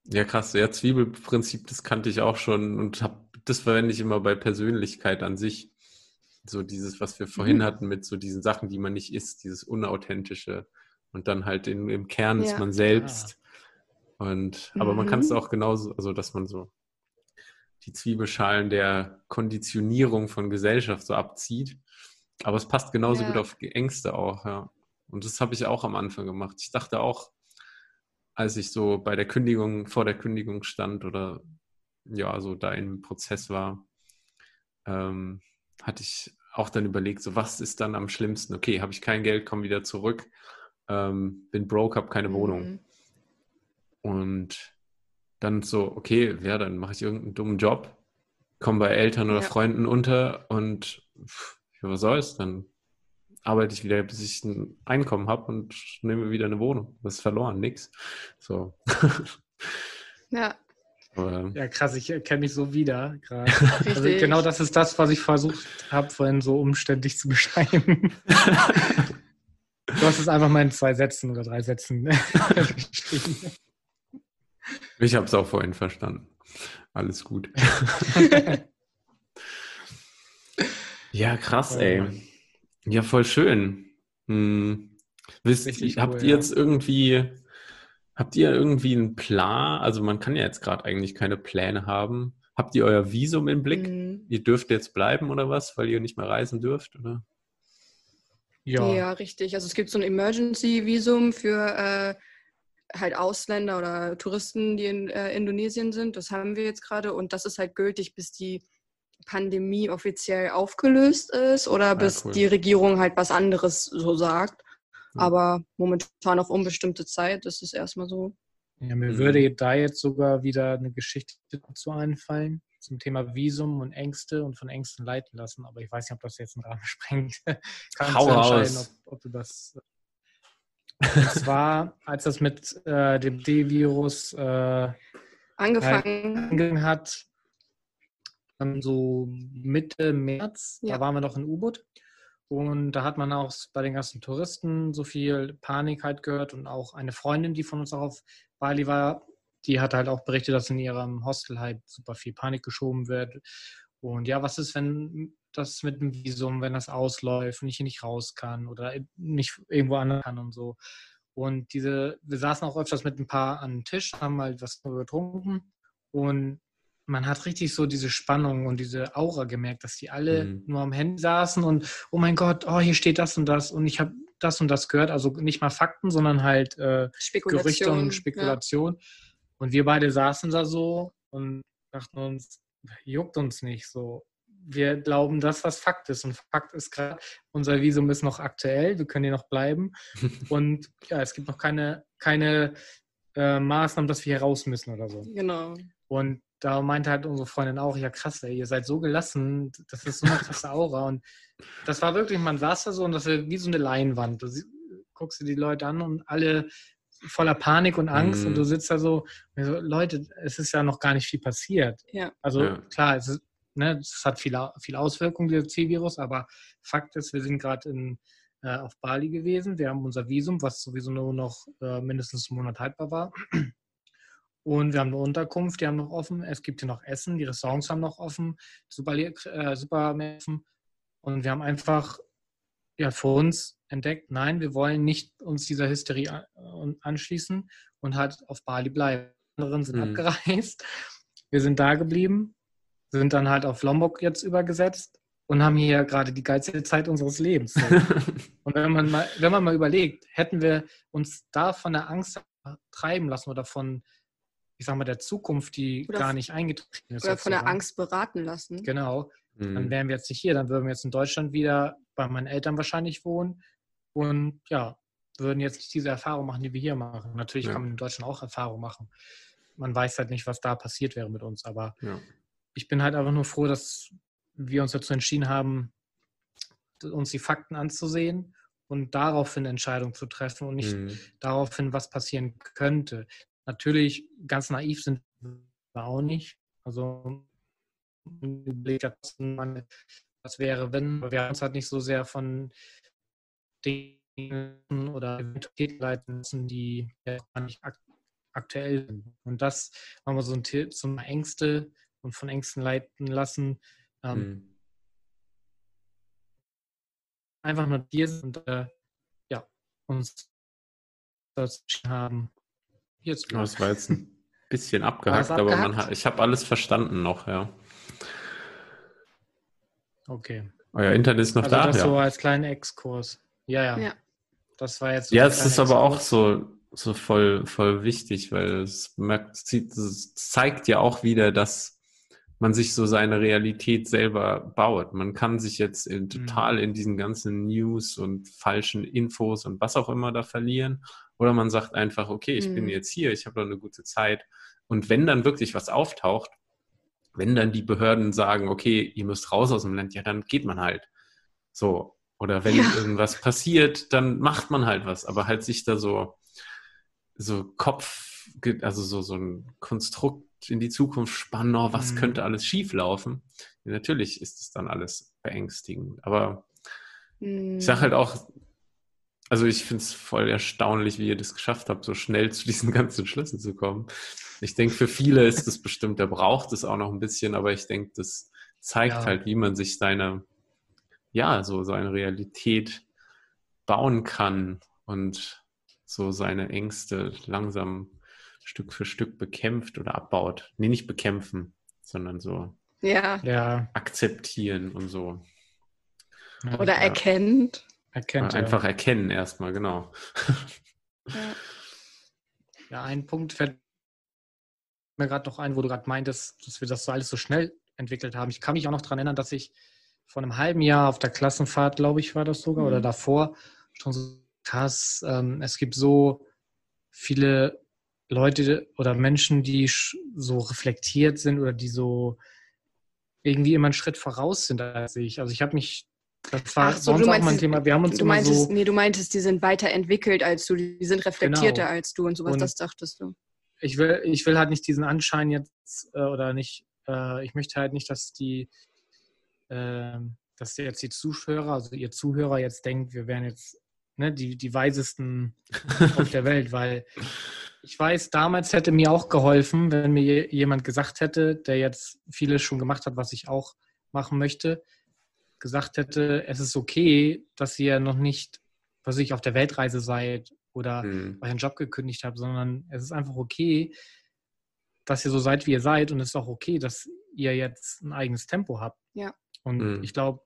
Ja, krass. Ja, Zwiebelprinzip, das kannte ich auch schon und hab, das verwende ich immer bei Persönlichkeit an sich. So dieses, was wir vorhin mhm. hatten mit so diesen Sachen, die man nicht isst, dieses Unauthentische. Und dann halt in, im Kern ja. ist man selbst. Ah. Und, aber mhm. man kann es auch genauso, also dass man so die Zwiebelschalen der Konditionierung von Gesellschaft so abzieht. Aber es passt genauso ja. gut auf Ängste auch, ja. Und das habe ich auch am Anfang gemacht. Ich dachte auch, als ich so bei der Kündigung, vor der Kündigung stand oder ja, so da im Prozess war, ähm, hatte ich auch dann überlegt, so was ist dann am schlimmsten? Okay, habe ich kein Geld, komme wieder zurück ähm, bin broke, habe keine mhm. Wohnung. Und dann so, okay, ja, dann mache ich irgendeinen dummen Job, komme bei Eltern oder ja. Freunden unter und pff, was soll's, dann arbeite ich wieder, bis ich ein Einkommen habe und nehme wieder eine Wohnung. Das ist verloren, nix. So. Ja. Aber, ja, krass, ich kenne mich so wieder gerade. Also genau das ist das, was ich versucht habe, vorhin so umständlich zu beschreiben. Du hast es einfach mal in zwei Sätzen oder drei Sätzen geschrieben. Ich habe es auch vorhin verstanden. Alles gut. ja, krass, ey. Ja, voll schön. Hm. Wisst, Richtig habt cool, ihr jetzt irgendwie, habt ihr irgendwie einen Plan? Also man kann ja jetzt gerade eigentlich keine Pläne haben. Habt ihr euer Visum im Blick? Mhm. Ihr dürft jetzt bleiben oder was, weil ihr nicht mehr reisen dürft, oder? Ja. ja, richtig. Also es gibt so ein Emergency-Visum für äh, halt Ausländer oder Touristen, die in äh, Indonesien sind. Das haben wir jetzt gerade und das ist halt gültig, bis die Pandemie offiziell aufgelöst ist oder ah, bis cool. die Regierung halt was anderes so sagt. Ja. Aber momentan auf unbestimmte Zeit ist es erstmal so. Ja, mir mhm. würde da jetzt sogar wieder eine Geschichte dazu einfallen zum Thema Visum und Ängste und von Ängsten leiten lassen. Aber ich weiß nicht, ob das jetzt einen Rahmen sprengt. Kannst Hau du entscheiden, ob, ob, du das. Und zwar, als das mit äh, dem D-Virus äh, angefangen. angefangen hat, dann so Mitte März, ja. da waren wir noch in U-Boot. Und da hat man auch bei den ganzen Touristen so viel Panik halt gehört und auch eine Freundin, die von uns auch auf Bali war, die hat halt auch berichtet, dass in ihrem Hostel halt super viel Panik geschoben wird Und ja, was ist, wenn das mit dem Visum, wenn das ausläuft und ich hier nicht raus kann oder nicht irgendwo anders kann und so. Und diese, wir saßen auch öfters mit ein paar an den Tisch, haben mal was getrunken und man hat richtig so diese Spannung und diese Aura gemerkt, dass die alle mhm. nur am Handy saßen und oh mein Gott, oh, hier steht das und das und ich habe das und das gehört. Also nicht mal Fakten, sondern halt äh, Gerüchte und Spekulation. Ja. Und wir beide saßen da so und dachten uns, juckt uns nicht so. Wir glauben das, was Fakt ist. Und Fakt ist gerade, unser Visum ist noch aktuell, wir können hier noch bleiben. und ja, es gibt noch keine, keine äh, Maßnahmen, dass wir hier raus müssen oder so. Genau. Und da meinte halt unsere Freundin auch, ja krass, ey, ihr seid so gelassen, das ist so eine krasse Aura. Und das war wirklich, man saß da so und das war wie so eine Leinwand. Du guckst dir die Leute an und alle voller Panik und Angst mm. und du mhm. sitzt da so, so, Leute, es ist ja noch gar nicht viel passiert. Ja. Also ja. klar, es, ist, ne, es hat viel, viel Auswirkungen, dieser C-Virus, aber Fakt ist, wir sind gerade äh, auf Bali gewesen. Wir haben unser Visum, was sowieso nur noch äh, mindestens einen Monat haltbar war. Und wir haben eine Unterkunft, die haben noch offen. Es gibt hier noch Essen, die Restaurants haben noch offen, super, äh, super offen. Und wir haben einfach ja, für uns entdeckt, nein, wir wollen nicht uns dieser Hysterie anschließen und halt auf Bali bleiben. Andere sind mhm. abgereist. Wir sind da geblieben, sind dann halt auf Lombok jetzt übergesetzt und haben hier gerade die geilste Zeit unseres Lebens. und wenn man mal, wenn man mal überlegt, hätten wir uns da von der Angst treiben lassen oder von ich sag mal, der Zukunft, die oder gar nicht eingetreten ist. Oder von der Angst beraten lassen. Genau. Mhm. Dann wären wir jetzt nicht hier, dann würden wir jetzt in Deutschland wieder bei meinen Eltern wahrscheinlich wohnen und ja, würden jetzt nicht diese Erfahrung machen, die wir hier machen. Natürlich ja. kann man in Deutschland auch Erfahrung machen. Man weiß halt nicht, was da passiert wäre mit uns, aber ja. ich bin halt einfach nur froh, dass wir uns dazu entschieden haben, uns die Fakten anzusehen und daraufhin Entscheidungen zu treffen und nicht mhm. daraufhin, was passieren könnte. Natürlich, ganz naiv sind wir auch nicht. Also, was wäre, wenn wir uns halt nicht so sehr von Dingen oder Eventualitäten leiten müssen, die ja nicht aktuell sind. Und das haben wir so ein Tipp zum Ängste und von Ängsten leiten lassen. Mhm. Einfach nur sind und äh, ja, uns haben, Jetzt das war jetzt ein bisschen abgehackt, aber man hat, ich habe alles verstanden noch, ja. Okay. Euer Internet ist noch also da. Das ja. so als kleinen Exkurs. Ja, ja. ja. Das war jetzt. So ja, es ist Exkurs. aber auch so, so voll, voll wichtig, weil es, merkt, es zeigt ja auch wieder, dass man sich so seine Realität selber baut. Man kann sich jetzt in, mhm. total in diesen ganzen News und falschen Infos und was auch immer da verlieren. Oder man sagt einfach, okay, ich mhm. bin jetzt hier, ich habe da eine gute Zeit. Und wenn dann wirklich was auftaucht, wenn dann die Behörden sagen, okay, ihr müsst raus aus dem Land, ja, dann geht man halt. So. Oder wenn ja. irgendwas passiert, dann macht man halt was. Aber halt sich da so, so Kopf, also so, so ein Konstrukt in die Zukunft spannen, oh, was mhm. könnte alles schieflaufen? Ja, natürlich ist es dann alles beängstigend. Aber mhm. ich sage halt auch, also ich finde es voll erstaunlich, wie ihr das geschafft habt, so schnell zu diesen ganzen Schlüssen zu kommen. Ich denke, für viele ist das bestimmt, der braucht es auch noch ein bisschen, aber ich denke, das zeigt ja. halt, wie man sich seine, ja, so seine Realität bauen kann und so seine Ängste langsam Stück für Stück bekämpft oder abbaut. Nee, nicht bekämpfen, sondern so ja. Ja. akzeptieren und so. Oder ja. erkennt. Erkennt, einfach erkennen erstmal, genau. Ja. ja, ein Punkt fällt mir gerade noch ein, wo du gerade meintest, dass wir das so alles so schnell entwickelt haben. Ich kann mich auch noch daran erinnern, dass ich vor einem halben Jahr auf der Klassenfahrt, glaube ich, war das sogar, mhm. oder davor, schon so krass, ähm, es gibt so viele Leute oder Menschen, die so reflektiert sind oder die so irgendwie immer einen Schritt voraus sind als ich. Also ich habe mich, das war so, sonst auch mein Thema, wir haben uns du meintest, so... Nee, du meintest, die sind weiterentwickelt als du, die sind reflektierter genau. als du und sowas, und das dachtest du. Ich will, ich will halt nicht diesen Anschein jetzt äh, oder nicht, äh, ich möchte halt nicht, dass die, äh, dass jetzt die Zuhörer, also ihr Zuhörer jetzt denkt, wir wären jetzt ne, die, die weisesten auf der Welt, weil ich weiß, damals hätte mir auch geholfen, wenn mir jemand gesagt hätte, der jetzt vieles schon gemacht hat, was ich auch machen möchte, gesagt hätte, es ist okay, dass ihr noch nicht, was ich, auf der Weltreise seid oder mhm. euren Job gekündigt habt, sondern es ist einfach okay, dass ihr so seid, wie ihr seid und es ist auch okay, dass ihr jetzt ein eigenes Tempo habt. Ja. Und mhm. ich glaube,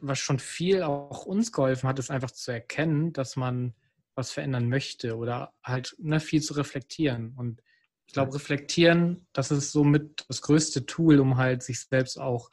was schon viel auch uns geholfen hat, ist einfach zu erkennen, dass man was verändern möchte oder halt ne, viel zu reflektieren. Und ich glaube, reflektieren, das ist somit das größte Tool, um halt sich selbst auch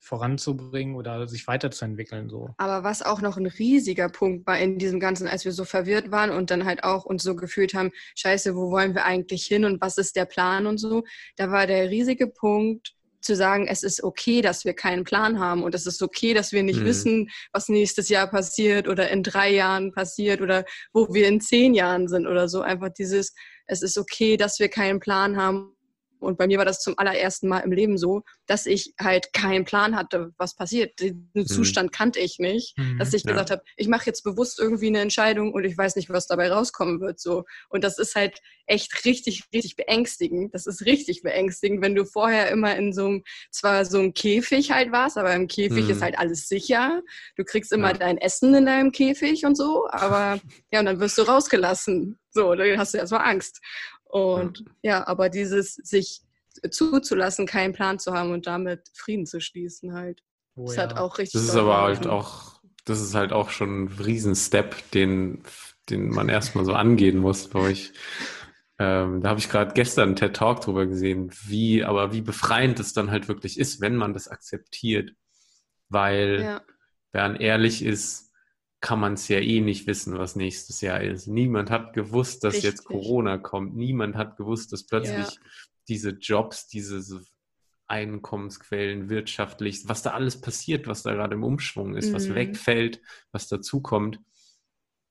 voranzubringen oder sich weiterzuentwickeln. So. Aber was auch noch ein riesiger Punkt war in diesem Ganzen, als wir so verwirrt waren und dann halt auch uns so gefühlt haben, scheiße, wo wollen wir eigentlich hin und was ist der Plan und so, da war der riesige Punkt, zu sagen, es ist okay, dass wir keinen Plan haben und es ist okay, dass wir nicht mhm. wissen, was nächstes Jahr passiert oder in drei Jahren passiert oder wo wir in zehn Jahren sind oder so. Einfach dieses, es ist okay, dass wir keinen Plan haben und bei mir war das zum allerersten Mal im Leben so, dass ich halt keinen Plan hatte, was passiert. Den mhm. Zustand kannte ich nicht, mhm, dass ich ja. gesagt habe, ich mache jetzt bewusst irgendwie eine Entscheidung und ich weiß nicht, was dabei rauskommen wird. So. Und das ist halt echt richtig, richtig beängstigend. Das ist richtig beängstigend, wenn du vorher immer in so einem, zwar so einem Käfig halt warst, aber im Käfig mhm. ist halt alles sicher. Du kriegst immer ja. dein Essen in deinem Käfig und so, aber ja, und dann wirst du rausgelassen. So, dann hast du erstmal Angst. Und ja. ja, aber dieses sich zuzulassen, keinen Plan zu haben und damit Frieden zu schließen halt. Oh, das ja. hat auch richtig. Das ist aber halt auch, das ist halt auch schon ein Riesenstep, den, den man erstmal so angehen muss, glaube ich. Ähm, da habe ich gerade gestern einen TED Talk drüber gesehen, wie, aber wie befreiend es dann halt wirklich ist, wenn man das akzeptiert. Weil, ja. wer ehrlich ist, kann man es ja eh nicht wissen, was nächstes Jahr ist. Niemand hat gewusst, dass Richtig. jetzt Corona kommt. Niemand hat gewusst, dass plötzlich ja. diese Jobs, diese Einkommensquellen wirtschaftlich, was da alles passiert, was da gerade im Umschwung ist, mhm. was wegfällt, was dazukommt.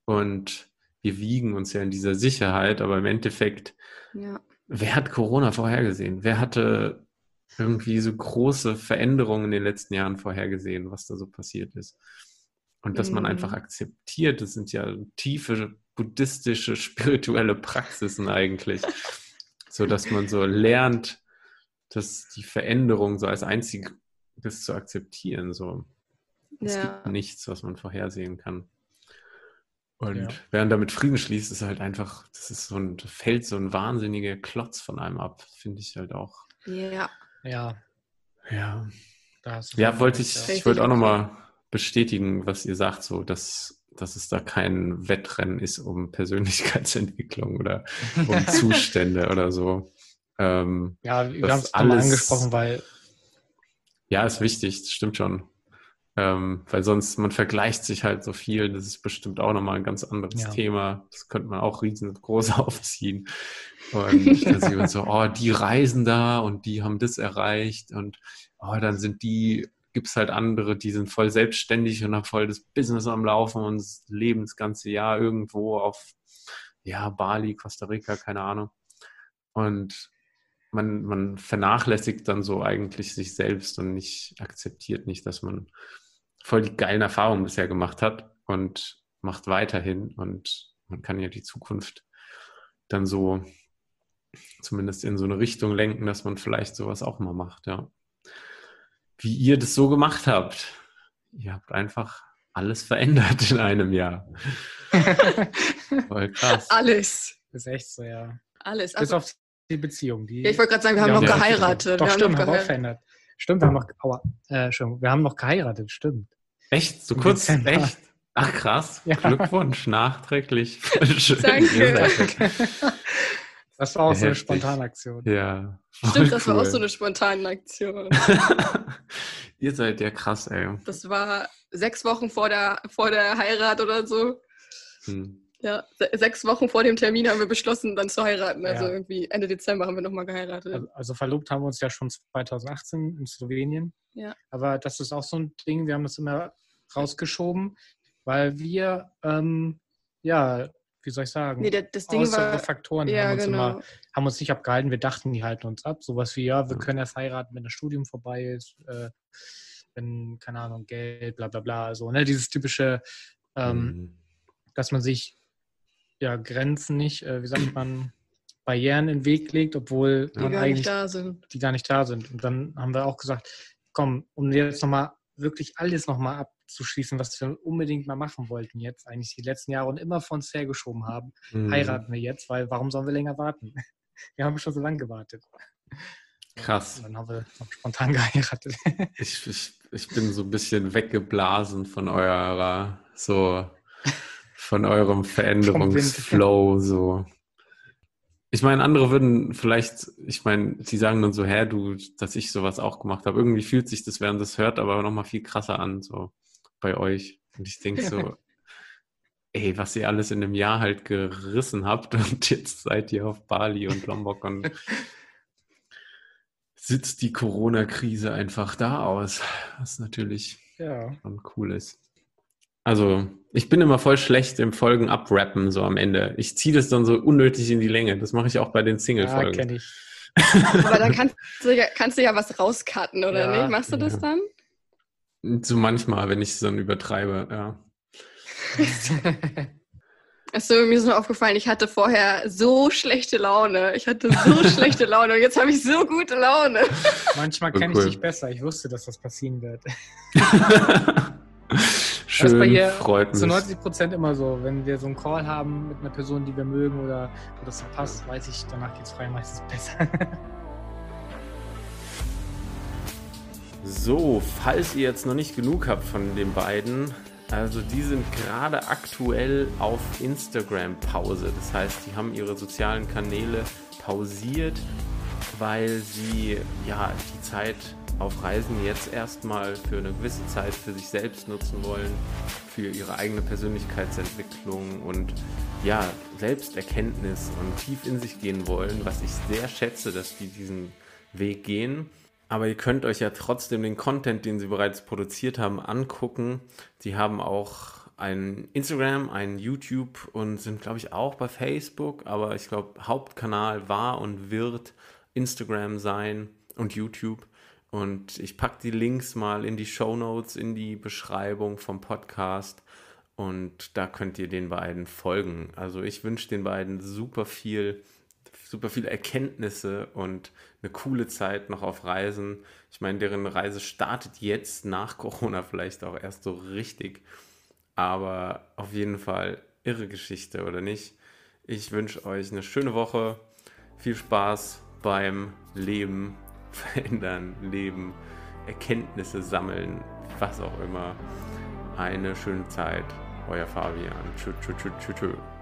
Und wir wiegen uns ja in dieser Sicherheit, aber im Endeffekt, ja. wer hat Corona vorhergesehen? Wer hatte irgendwie so große Veränderungen in den letzten Jahren vorhergesehen, was da so passiert ist? Und dass man einfach mhm. akzeptiert, das sind ja tiefe buddhistische, spirituelle Praxisen eigentlich. so dass man so lernt, dass die Veränderung so als einziges zu akzeptieren. So. Es ja. gibt nichts, was man vorhersehen kann. Und ja. während damit Frieden schließt, ist halt einfach, das ist so ein, fällt so ein wahnsinniger Klotz von einem ab, finde ich halt auch. Ja. Ja. Ja. Ja, wollte ich, ich wollte auch nochmal bestätigen, was ihr sagt, so dass, dass es da kein Wettrennen ist um Persönlichkeitsentwicklung oder um Zustände oder so. Ähm, ja, wir haben es alles angesprochen, weil. Ja, ist wichtig, das stimmt schon. Ähm, weil sonst, man vergleicht sich halt so viel, das ist bestimmt auch nochmal ein ganz anderes ja. Thema. Das könnte man auch riesengroß aufziehen. Und dann so, oh, die reisen da und die haben das erreicht und oh, dann sind die gibt es halt andere, die sind voll selbstständig und haben voll das Business am Laufen und leben das ganze Jahr irgendwo auf ja, Bali, Costa Rica, keine Ahnung. Und man, man vernachlässigt dann so eigentlich sich selbst und nicht akzeptiert nicht, dass man voll die geilen Erfahrungen bisher gemacht hat und macht weiterhin. Und man kann ja die Zukunft dann so zumindest in so eine Richtung lenken, dass man vielleicht sowas auch mal macht, ja wie ihr das so gemacht habt. Ihr habt einfach alles verändert in einem Jahr. Voll krass. Alles. Das ist echt so, ja. Alles. Bis also, auf die Beziehung. Die, ja, ich wollte gerade sagen, wir haben noch geheiratet. Doch, wir stimmt, haben, wir haben auch verändert. Stimmt, wir haben noch, aua, äh, wir haben noch geheiratet, stimmt. Echt? So kurz? Echt? Ach krass. Ja. Glückwunsch, nachträglich. Schön. Danke. Das war auch so eine spontane Aktion. Ja. Stimmt, das cool. war auch so eine spontane Aktion. Ihr seid ja krass, ey. Das war sechs Wochen vor der, vor der Heirat oder so. Hm. Ja, sechs Wochen vor dem Termin haben wir beschlossen, dann zu heiraten. Also ja. irgendwie Ende Dezember haben wir nochmal geheiratet. Also, also, verlobt haben wir uns ja schon 2018 in Slowenien. Ja. Aber das ist auch so ein Ding, wir haben das immer rausgeschoben, weil wir ähm, ja wie soll ich sagen, nee, das Ding äußere war, Faktoren ja, haben, uns genau. immer, haben uns nicht abgehalten. Wir dachten, die halten uns ab. Sowas wie, ja, wir können erst heiraten, wenn das Studium vorbei ist, äh, wenn, keine Ahnung, Geld, bla bla bla. Also, ne, dieses typische, ähm, mhm. dass man sich ja Grenzen nicht, äh, wie sagt man, Barrieren in den Weg legt, obwohl die gar nicht da sind. Die gar nicht da sind. Und dann haben wir auch gesagt, komm, um jetzt nochmal wirklich alles nochmal abzuschließen, was wir unbedingt mal machen wollten jetzt, eigentlich die letzten Jahre und immer von uns hergeschoben haben, mhm. heiraten wir jetzt, weil warum sollen wir länger warten? Wir haben schon so lange gewartet. Krass. Und dann haben wir spontan geheiratet. Ich, ich, ich bin so ein bisschen weggeblasen von eurer, so, von eurem Veränderungsflow, so. Ich meine, andere würden vielleicht, ich meine, die sagen dann so, hä, du, dass ich sowas auch gemacht habe. Irgendwie fühlt sich das, während das hört, aber nochmal viel krasser an, so bei euch. Und ich denke so, ey, was ihr alles in einem Jahr halt gerissen habt und jetzt seid ihr auf Bali und Lombok und sitzt die Corona-Krise einfach da aus, was natürlich ja. schon cool ist. Also, ich bin immer voll schlecht im Folgen abrappen, so am Ende. Ich ziehe das dann so unnötig in die Länge. Das mache ich auch bei den Single-Folgen. Ja, kenne ich. Aber dann kannst du, ja, kannst du ja was rauscutten, oder ja, nicht? Machst du das ja. dann? So manchmal, wenn ich es dann übertreibe, ja. Achso, mir ist nur aufgefallen, ich hatte vorher so schlechte Laune. Ich hatte so schlechte Laune und jetzt habe ich so gute Laune. Manchmal kenne cool. ich dich besser. Ich wusste, dass das passieren wird. Schön, das ist bei ihr freut zu 90 Prozent immer so. Wenn wir so einen Call haben mit einer Person, die wir mögen oder wo das passt, weiß ich, danach geht es frei meistens besser. so, falls ihr jetzt noch nicht genug habt von den beiden, also die sind gerade aktuell auf Instagram Pause. Das heißt, die haben ihre sozialen Kanäle pausiert, weil sie ja die Zeit auf Reisen jetzt erstmal für eine gewisse Zeit für sich selbst nutzen wollen, für ihre eigene Persönlichkeitsentwicklung und ja, Selbsterkenntnis und tief in sich gehen wollen, was ich sehr schätze, dass die diesen Weg gehen. Aber ihr könnt euch ja trotzdem den Content, den sie bereits produziert haben, angucken. Sie haben auch ein Instagram, ein YouTube und sind, glaube ich, auch bei Facebook. Aber ich glaube, Hauptkanal war und wird Instagram sein und YouTube. Und ich packe die Links mal in die Show Notes, in die Beschreibung vom Podcast. Und da könnt ihr den beiden folgen. Also ich wünsche den beiden super viel, super viele Erkenntnisse und eine coole Zeit noch auf Reisen. Ich meine, deren Reise startet jetzt nach Corona vielleicht auch erst so richtig. Aber auf jeden Fall irre Geschichte, oder nicht? Ich wünsche euch eine schöne Woche. Viel Spaß beim Leben verändern, leben, Erkenntnisse sammeln, was auch immer. Eine schöne Zeit. Euer Fabian. Tschüss, tschüss, tschüss, tschüss.